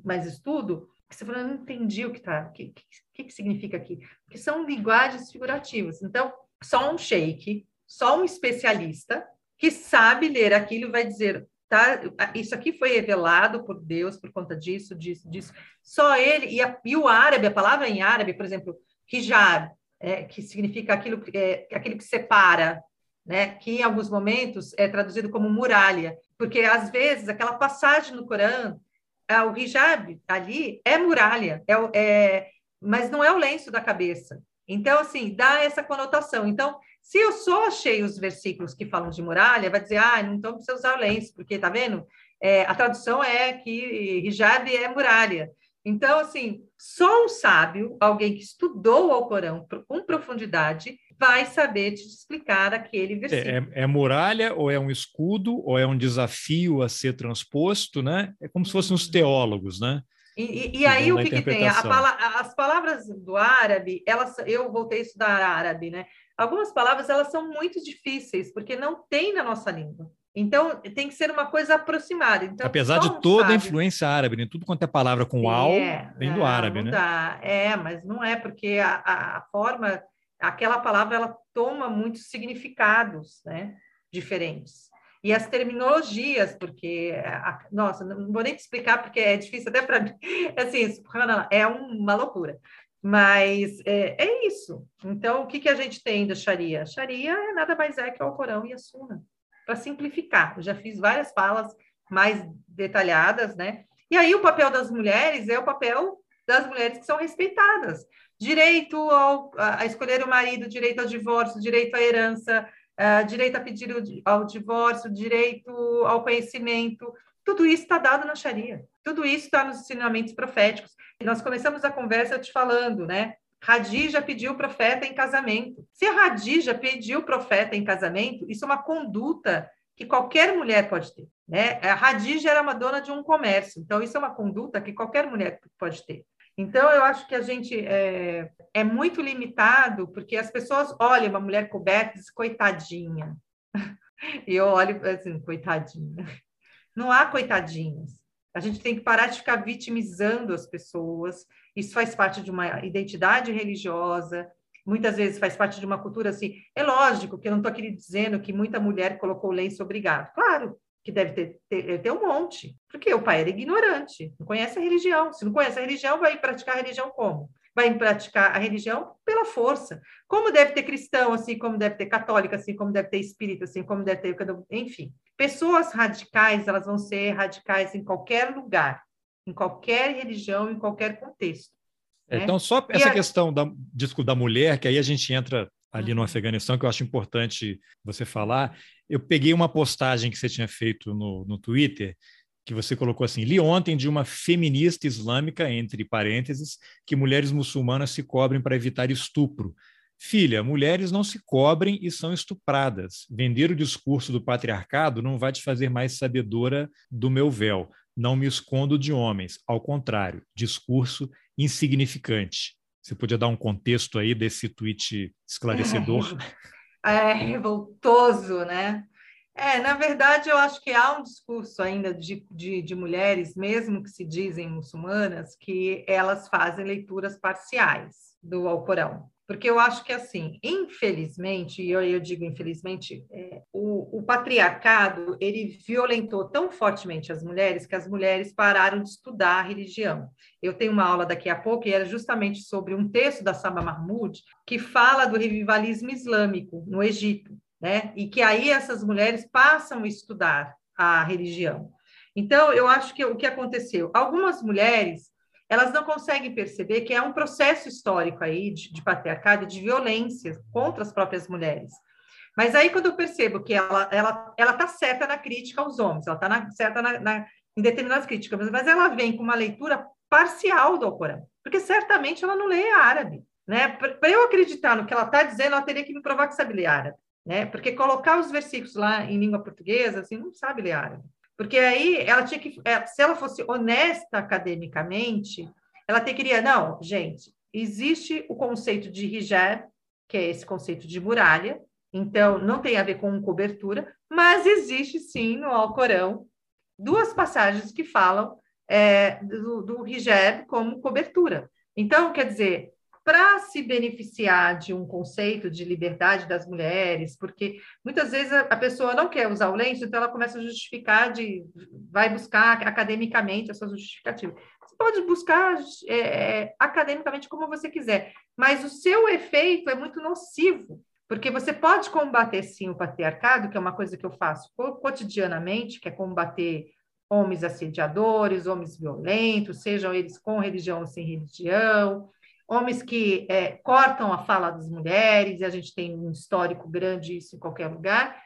mas estudo, que você fala, não entendi o que está, o que, que, que significa aqui? Porque são linguagens figurativas. Então, só um sheik, só um especialista que sabe ler aquilo vai dizer, Tá? Isso aqui foi revelado por Deus por conta disso, disso, disso. Só ele, e, a, e o árabe, a palavra em árabe, por exemplo, hijab, é, que significa aquilo, é, aquilo que separa, né? que em alguns momentos é traduzido como muralha, porque às vezes aquela passagem no Corão, é, o hijab ali é muralha, é, é, mas não é o lenço da cabeça. Então, assim, dá essa conotação. Então, se eu só achei os versículos que falam de muralha, vai dizer, ah, então precisa usar o lenço, porque, tá vendo? É, a tradução é que hijab é muralha. Então, assim, só um sábio, alguém que estudou o Alcorão com profundidade, vai saber te explicar aquele É, versículo. é, é muralha ou é um escudo ou é um desafio a ser transposto, né? É como se fossem os teólogos, né? E, e- e aí o que, que tem? A as palavras do árabe, elas, eu voltei a estudar árabe, né? Algumas palavras elas são muito difíceis porque não tem na nossa língua. Então tem que ser uma coisa aproximada. Então, Apesar de toda a sábio- influência árabe, né? tudo quanto é palavra com al É, vem do não, árabe, não né? É, mas não é porque a, a- a forma, aquela palavra, ela toma muitos significados, né, diferentes. E as terminologias, porque, a- nossa, não vou nem te explicar porque é difícil até para mim. Assim, subhanallah, é uma loucura. Mas é, é isso. Então, o que, que a gente tem da Sharia? Sharia é nada mais é que o Alcorão e a Sunna. Para simplificar, eu já fiz várias falas mais detalhadas, né? E aí o papel das mulheres é o papel das mulheres que são respeitadas. Direito ao, a escolher o marido, direito ao divórcio, direito à herança, ah, direito a pedir o ao divórcio, direito ao conhecimento. Tudo isso está dado na Sharia. Tudo isso está nos ensinamentos proféticos. E nós começamos a conversa te falando, né? Radija pediu o profeta em casamento. Se a Radija pediu o profeta em casamento, isso é uma conduta que qualquer mulher pode ter. Né? A Radija era uma dona de um comércio, então isso é uma conduta que qualquer mulher pode ter. Então, eu acho que a gente é, é muito limitado, porque as pessoas olham uma mulher coberta e dizem, coitadinha. E eu olho assim, coitadinha. Não há coitadinhas. A gente tem que parar de ficar vitimizando as pessoas. Isso faz parte de uma identidade religiosa, muitas vezes faz parte de uma cultura assim. É lógico que eu não estou aqui dizendo que muita mulher colocou lenço obrigado. Claro que deve ter, ter, ter um monte, porque o pai era ignorante, não conhece a religião. Se não conhece a religião, vai praticar a religião como? Vai praticar a religião pela força. Como deve ter cristão, assim como deve ter católica, assim como deve ter espírita, assim como deve ter. Enfim, pessoas radicais, elas vão ser radicais em qualquer lugar, em qualquer religião, em qualquer contexto. É, né? Então, só essa a- questão da, disco da mulher, que aí a gente entra ali no Uhum. Afeganistão, que eu acho importante você falar. Eu peguei uma postagem que você tinha feito no, no Twitter, que você colocou assim: li ontem de uma feminista islâmica, entre parênteses, que mulheres muçulmanas se cobrem para evitar estupro. Filha, mulheres não se cobrem e são estupradas. Vender o discurso do patriarcado não vai te fazer mais sabedora do meu véu. Não me escondo de homens. Ao contrário, discurso insignificante. Você podia dar um contexto aí desse tweet esclarecedor? É, revoltoso, né? É, na verdade, eu acho que há um discurso ainda de, de, de mulheres, mesmo que se dizem muçulmanas, que elas fazem leituras parciais do Alcorão. Porque eu acho que, assim, infelizmente, e eu, eu digo infelizmente, é, o, o patriarcado, ele violentou tão fortemente as mulheres que as mulheres pararam de estudar a religião. Eu tenho uma aula daqui a pouco e era justamente sobre um texto da Saba Mahmoud que fala do revivalismo islâmico no Egito, né? E que aí essas mulheres passam a estudar a religião. Então, eu acho que o que aconteceu? Algumas mulheres elas não conseguem perceber que é um processo histórico aí de, de patriarcado, de violência contra as próprias mulheres. Mas aí, quando eu percebo que ela ela ela está certa na crítica aos homens, ela está certa na, na, em determinadas críticas, mas ela vem com uma leitura parcial do Alcorão, porque certamente ela não lê árabe. Né? Para eu acreditar no que ela está dizendo, ela teria que me provar que sabe ler árabe. Né? Porque colocar os versículos lá em língua portuguesa, assim, não sabe ler árabe. Porque aí ela tinha que, se ela fosse honesta academicamente, ela teria, não, gente, existe o conceito de hijab, que é esse conceito de muralha, então não tem a ver com cobertura, mas existe sim no Alcorão duas passagens que falam é, do, do hijab como cobertura. Então, quer dizer, para se beneficiar de um conceito de liberdade das mulheres, porque muitas vezes a, pessoa não quer usar o lenço, então ela começa a justificar, de, vai buscar academicamente a sua justificativa. Você pode buscar é, academicamente como você quiser, mas o seu efeito é muito nocivo, porque você pode combater sim o patriarcado, que é uma coisa que eu faço cotidianamente, que é combater homens assediadores, homens violentos, sejam eles com religião ou sem religião, homens que é, cortam a fala das mulheres, e a gente tem um histórico grande isso em qualquer lugar.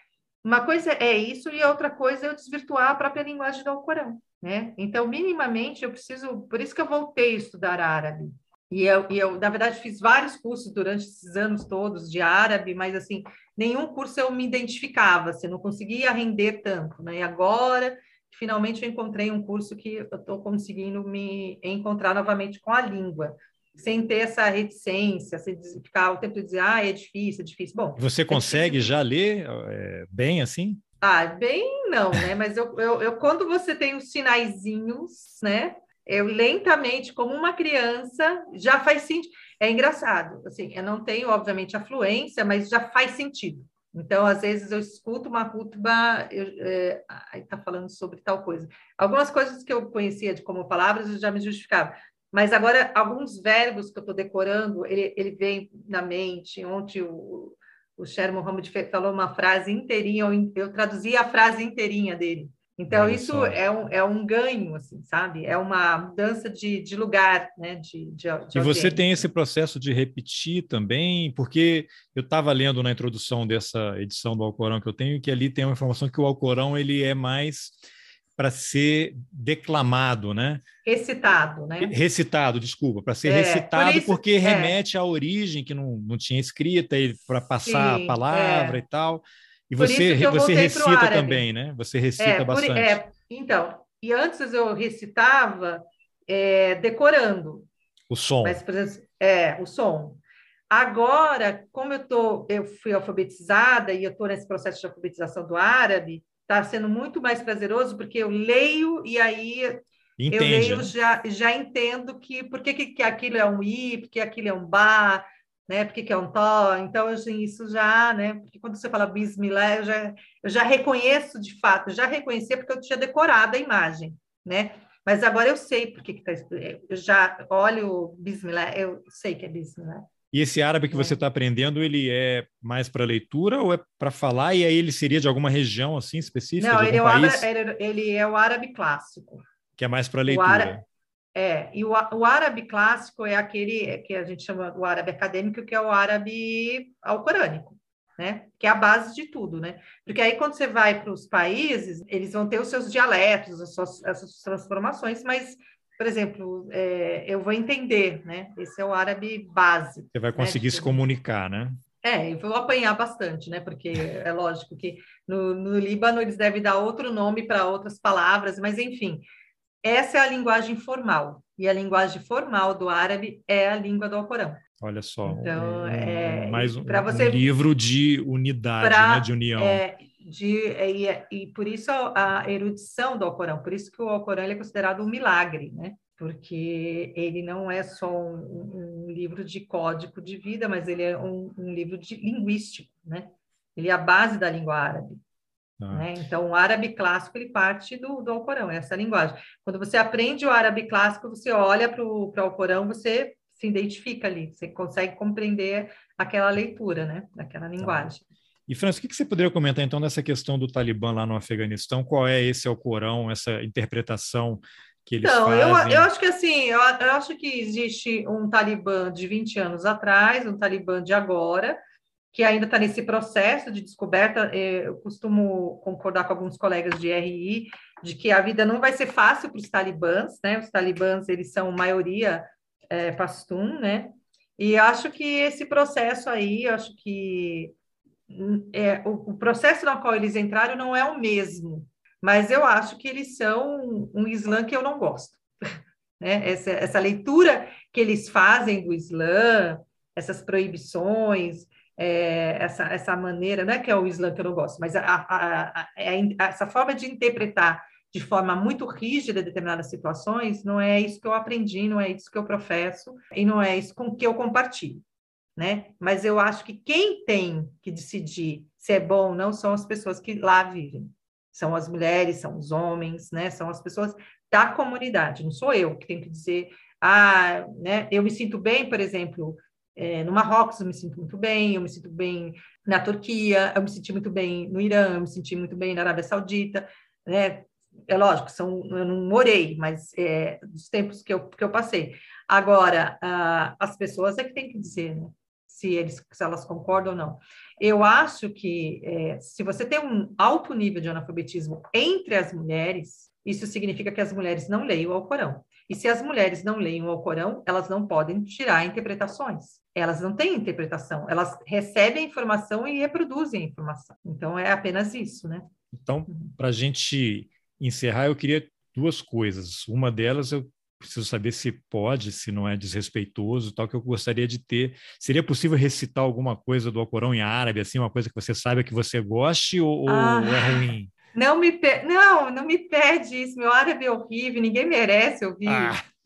Uma coisa é isso, e outra coisa é eu desvirtuar a própria linguagem do Alcorão. Né? Então, minimamente, eu preciso. Por isso que eu voltei a estudar árabe. E eu, e eu, na verdade, fiz vários cursos durante esses anos todos de árabe, mas assim, nenhum curso eu me identificava, assim, não conseguia render tanto, né? E agora, finalmente, eu encontrei um curso que eu estou conseguindo me encontrar novamente com a língua, sem ter essa reticência, sem ficar o tempo de dizer, ah, é difícil, é difícil. Bom, você consegue é já ler é, bem assim? Ah, bem não, né? Mas eu, eu, eu, quando você tem os sinaizinhos, né? eu lentamente, como uma criança, já faz sentido. É engraçado, assim, eu não tenho, obviamente, a fluência, mas já faz sentido. Então, às vezes, eu escuto uma rútuba, é, está falando sobre tal coisa. Algumas coisas que eu conhecia de como palavras eu já me justificava. Mas agora, alguns verbos que eu estou decorando, ele, ele vem na mente. Ontem o, o Sher Mohammed falou uma frase inteirinha, eu, eu traduzi a frase inteirinha dele. Então, Olha isso é um, é um ganho, assim, sabe? É uma mudança de, de lugar, né? De, de, de e você tem esse processo de repetir também, porque eu estava lendo na introdução dessa edição do Alcorão que eu tenho, que ali tem uma informação que o Alcorão ele é mais para ser declamado, né? Recitado, né? Recitado, desculpa, para ser é, recitado, por isso, porque é. remete à origem que não, não tinha escrita, para passar Sim, a palavra é. e tal. E você, você recita também, né? Você recita é, bastante. Por, é, então, e antes eu recitava decorando. O som. Mas, por exemplo, é, o som. Agora, como eu, tô, eu fui alfabetizada e eu estou nesse processo de alfabetização do árabe, está sendo muito mais prazeroso, porque eu leio e aí Entende, eu leio, né? já, já entendo que por que, que aquilo é um i, porque aquilo é um ba, né? Porque que é um tó, então assim, isso já, né? Porque quando você fala bismillah, eu já, eu já reconheço de fato, já reconhecia porque eu tinha decorado a imagem, né? Mas agora eu sei porque que tá, eu já olho o bismillah, eu sei que é bismillah. E esse árabe que é. você está aprendendo, ele é mais para leitura ou é para falar? E aí ele seria de alguma região assim específica? Não, ele é, árabe, ele, é o árabe clássico. Que é mais para leitura. É, e o, o árabe clássico é aquele que a gente chama o árabe acadêmico, que é o árabe alcorânico, né? Que é a base de tudo, né? Porque aí quando você vai para os países, eles vão ter os seus dialetos, as suas, as suas transformações, mas, por exemplo, é, eu vou entender, né? Esse é o árabe base. Você vai né? conseguir né? se comunicar, né? É, eu vou apanhar bastante, né? Porque é lógico que no, no Líbano eles devem dar outro nome para outras palavras, mas enfim, essa é a linguagem formal. E a linguagem formal do árabe é a língua do Alcorão. Olha só. Então, um, é, mais um, você, um, livro de unidade, pra, né, de união. É, de, e, e, por isso a, a, erudição do Alcorão, por isso que o Alcorão é considerado um milagre, né? Porque ele não é só um, um livro de código de vida, mas ele é um, livro de linguístico, né? Ele é a base da língua árabe. Ah. Né? Então, o árabe clássico ele parte do, do Alcorão, é essa linguagem. Quando você aprende o árabe clássico, você olha para o Alcorão, você se identifica ali, você consegue compreender aquela leitura, né? Daquela linguagem. E, Francis, o que você poderia comentar então dessa questão do Talibã lá no Afeganistão? Qual é esse Alcorão, essa interpretação que eles então, fazem? Eu, eu acho que assim, eu, eu acho que existe um Talibã de 20 anos atrás, um Talibã de agora, que ainda está nesse processo de descoberta. É, eu costumo concordar com alguns colegas de RI de que a vida não vai ser fácil para os talibãs, né? Os talibãs eles são maioria é, pastum, né? E acho que esse processo aí, acho que é, o, o processo no qual eles entraram não é o mesmo, mas eu acho que eles são um Islã que eu não gosto. Né? Essa, essa leitura que eles fazem do Islã, essas proibições, é, essa, essa maneira, não é que é o Islã que eu não gosto, mas a, a, a, essa forma de interpretar de forma muito rígida determinadas situações, não é isso que eu aprendi, não é isso que eu professo, e não é isso com que eu compartilho, né? Mas eu acho que quem tem que decidir se é bom ou não são as pessoas que lá vivem. São as mulheres, são os homens, né? São as pessoas da comunidade, não sou eu que tenho que dizer, ah, né? Eu me sinto bem, por exemplo, é, no Marrocos eu me sinto muito bem, eu me sinto bem na Turquia, eu me senti muito bem no Irã, eu me senti muito bem na Arábia Saudita, né? É lógico, são, eu não morei, mas é, dos tempos que eu, que eu passei. Agora, as pessoas é que tem que dizer, né? Se, eles, se elas concordam ou não. Eu acho que é, se você tem um alto nível de analfabetismo entre as mulheres, isso significa que as mulheres não leem o Alcorão. E se as mulheres não leem o Alcorão, elas não podem tirar interpretações. Elas não têm interpretação, elas recebem a informação e reproduzem a informação. Então é apenas isso, né? Então, para a gente encerrar, eu queria duas coisas. Uma delas eu preciso saber se pode, se não é desrespeitoso, tal que eu gostaria de ter. Seria possível recitar alguma coisa do Alcorão em árabe, assim, uma coisa que você saiba que você goste ou, ah, ou é ruim? Não me pe... não, não me pede isso. Meu árabe é horrível, ninguém merece ouvir. Ah.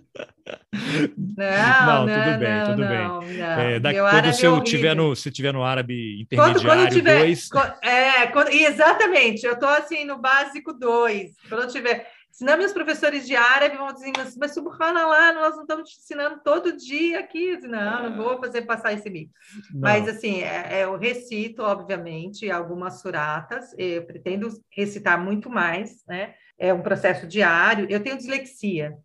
Não, não, não, tudo bem, tudo não, bem. É, daqui, quando você é tiver no, se tiver no árabe intermediário quando, quando tiver, dois... é, quando, exatamente, eu estou assim no básico 2. Quando eu tiver Senão, meus professores de árabe vão dizer, mas, mas subhanallah, nós não estamos te ensinando todo dia aqui. Não, não vou fazer passar esse mico. Mas, assim, é, é, eu recito, obviamente, algumas suratas, eu pretendo recitar muito mais, né? É um processo diário. Eu tenho dislexia,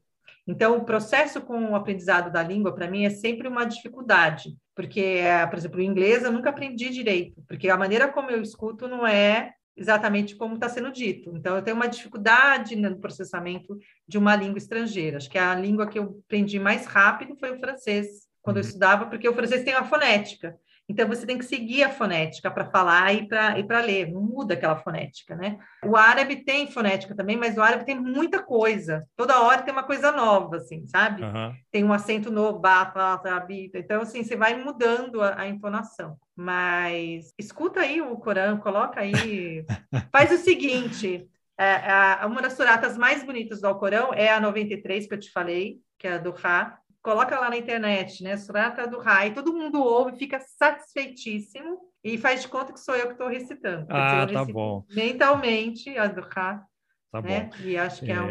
então, o processo com o aprendizado da língua, para mim, é sempre uma dificuldade, porque, por exemplo, o inglês eu nunca aprendi direito, porque a maneira como eu escuto não é exatamente como está sendo dito. Então, eu tenho uma dificuldade no processamento de uma língua estrangeira. Acho que a língua que eu aprendi mais rápido foi o francês, quando uhum. eu estudava, porque o francês tem uma fonética. Então, você tem que seguir a fonética para falar e para e ler, não muda aquela fonética, né? O árabe tem fonética também, mas o árabe tem muita coisa. Toda hora tem uma coisa nova, assim, sabe? Uhum. Tem um acento novo, bata, bita. Então, assim, você vai mudando a, a entonação. Mas escuta aí o Corão, coloca aí. Faz o seguinte: é, uma das suratas mais bonitas do Alcorão é a 93 que eu te falei, que é a do Ra coloca lá na internet, né? Surata do Rai, todo mundo ouve, fica satisfeitíssimo e faz de conta que sou eu que estou recitando. Ah, tá bom. Mentalmente a do Ra. Tá né? bom. E acho que é, é um.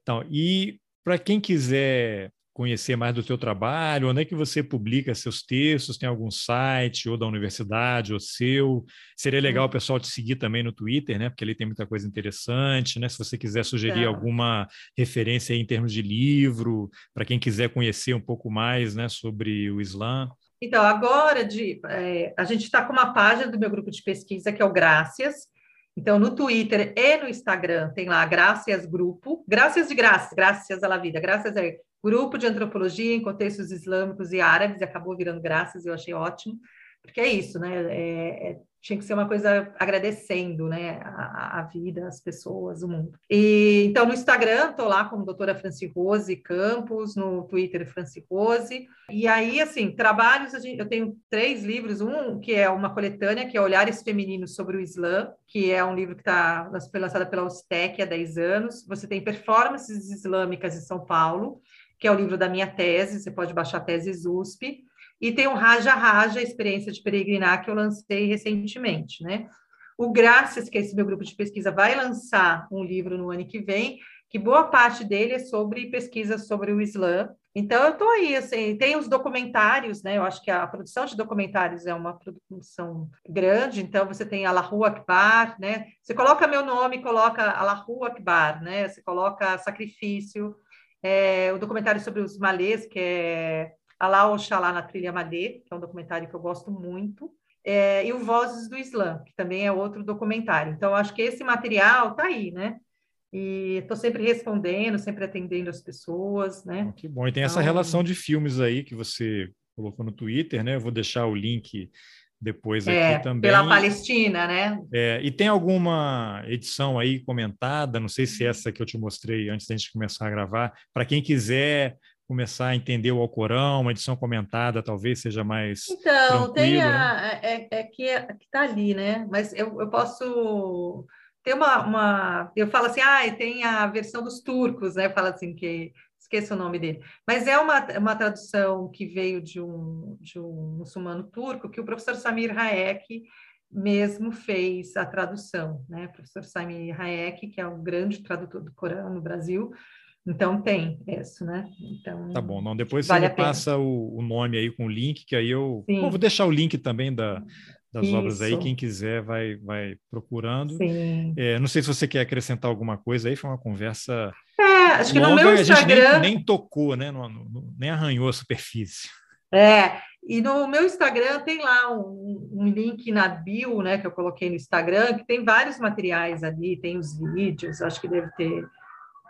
Então, e para quem quiser conhecer mais do teu trabalho, onde é que você publica seus textos? Tem algum site ou da universidade ou seu? Seria legal o pessoal te seguir também no Twitter, né? Porque ali tem muita coisa interessante, né? Se você quiser sugerir é. alguma referência em termos de livro, para quem quiser conhecer um pouco mais, né, sobre o Islã. Então, agora de, é, a gente está com uma página do meu grupo de pesquisa que é o Graças. Então, no Twitter e no Instagram tem lá Graças Grupo, Graças de Graças, Graças à Vida, Graças é grupo de antropologia em contextos islâmicos e árabes, acabou virando graças, eu achei ótimo, porque é isso, né? É, é, tinha que ser uma coisa agradecendo, né? A, a, vida, as pessoas, o mundo. E então no Instagram estou lá como doutora Franci Rose Campos, no Twitter Franci Rose. E aí, assim, trabalhos, eu tenho três livros, um que é uma coletânea, que é Olhares Femininos sobre o Islã, que é um livro que tá, foi lançado pela USTEC há 10 anos. Você tem Performances Islâmicas em São Paulo, que é o livro da minha tese, você pode baixar a tese USP, e tem o Raja Raja, Experiência de Peregrinar, que eu lancei recentemente, né? O Graças, que é esse meu grupo de pesquisa, vai lançar um livro no ano que vem, que boa parte dele é sobre pesquisa sobre o Islã. Então, eu estou aí, assim, tem os documentários, né? Eu acho que a produção de documentários é uma produção grande, então você tem Allahu Akbar, né? Você coloca meu nome, coloca Allahu Akbar, né? Você coloca sacrifício, é, o documentário sobre os malês, que é Alá Oxalá na Trilha Malê, que é um documentário que eu gosto muito, é, e o Vozes do Islã, que também é outro documentário. Então, acho que esse material está aí, né? E estou sempre respondendo, sempre atendendo as pessoas, né? Que bom. E tem então... essa relação de filmes aí que você colocou no Twitter, né? Eu vou deixar o link depois é, aqui também. Pela Palestina, né? É, e tem alguma edição aí comentada, não sei se essa que eu te mostrei antes da gente começar a gravar, para quem quiser começar a entender o Alcorão, uma edição comentada talvez seja mais Então, tem a, né? é, é, que é, está ali, né? Mas eu, eu posso ter uma, uma, eu falo assim, ah, tem a versão dos turcos, né? Fala assim que esqueço o nome dele, mas é uma, uma tradução que veio de um, de um muçulmano turco que o professor Samir Hayek mesmo fez a tradução, né? O professor Samir Hayek, que é um grande tradutor do Corão no Brasil, então tem isso, né? Então, tá bom, não, depois vale você me passa o, o, nome aí com o link, que aí eu bom, vou deixar o link também da, das Isso. obras aí, quem quiser vai, vai procurando. É, não sei se você quer acrescentar alguma coisa aí, foi uma conversa. É, acho que longa, no meu Instagram. Nem, nem, tocou, né? nem arranhou a superfície. É, E no meu Instagram tem lá um, um, link na bio, né, que eu coloquei no Instagram, que tem vários materiais ali, tem os vídeos, acho que deve ter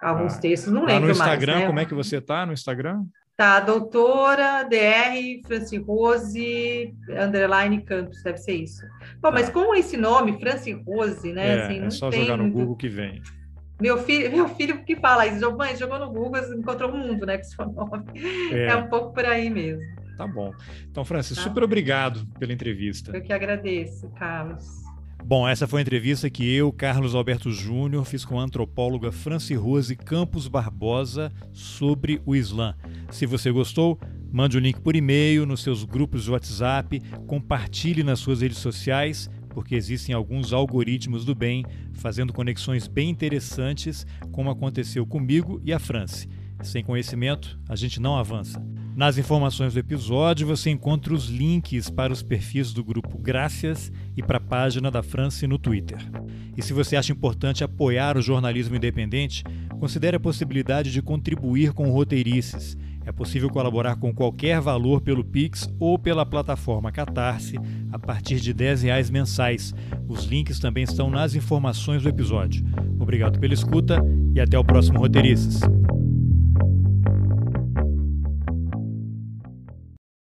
alguns ah, textos, não lembro mais. no Instagram, mais, né? como é que você tá no Instagram? Tá, doutora DR Franci Rose, underline Campos, deve ser isso. Bom, mas tá. com esse nome, Franci Rose, né? É, assim, é só jogar no Google que vem. Meu filho, meu filho que fala isso, mãe, jogou no Google, encontrou o mundo, né, com seu nome. É. é um pouco por aí mesmo. Tá bom. Então, Francis, tá. super obrigado pela entrevista. Eu que agradeço, Carlos. Bom, essa foi a entrevista que eu, Carlos Alberto Júnior, fiz com a antropóloga Franci Rose Campos Barbosa sobre o Islã. Se você gostou, mande o link por e-mail, nos seus grupos de WhatsApp, compartilhe nas suas redes sociais, porque existem alguns algoritmos do bem fazendo conexões bem interessantes, como aconteceu comigo e a Franci. Sem conhecimento, a gente não avança. Nas informações do episódio você encontra os links para os perfis do grupo Graças e para a página da France no Twitter. E se você acha importante apoiar o jornalismo independente, considere a possibilidade de contribuir com roteirices. É possível colaborar com qualquer valor pelo Pix ou pela plataforma Catarse a partir de R$ reais mensais. Os links também estão nas informações do episódio. Obrigado pela escuta e até o próximo Roteirices.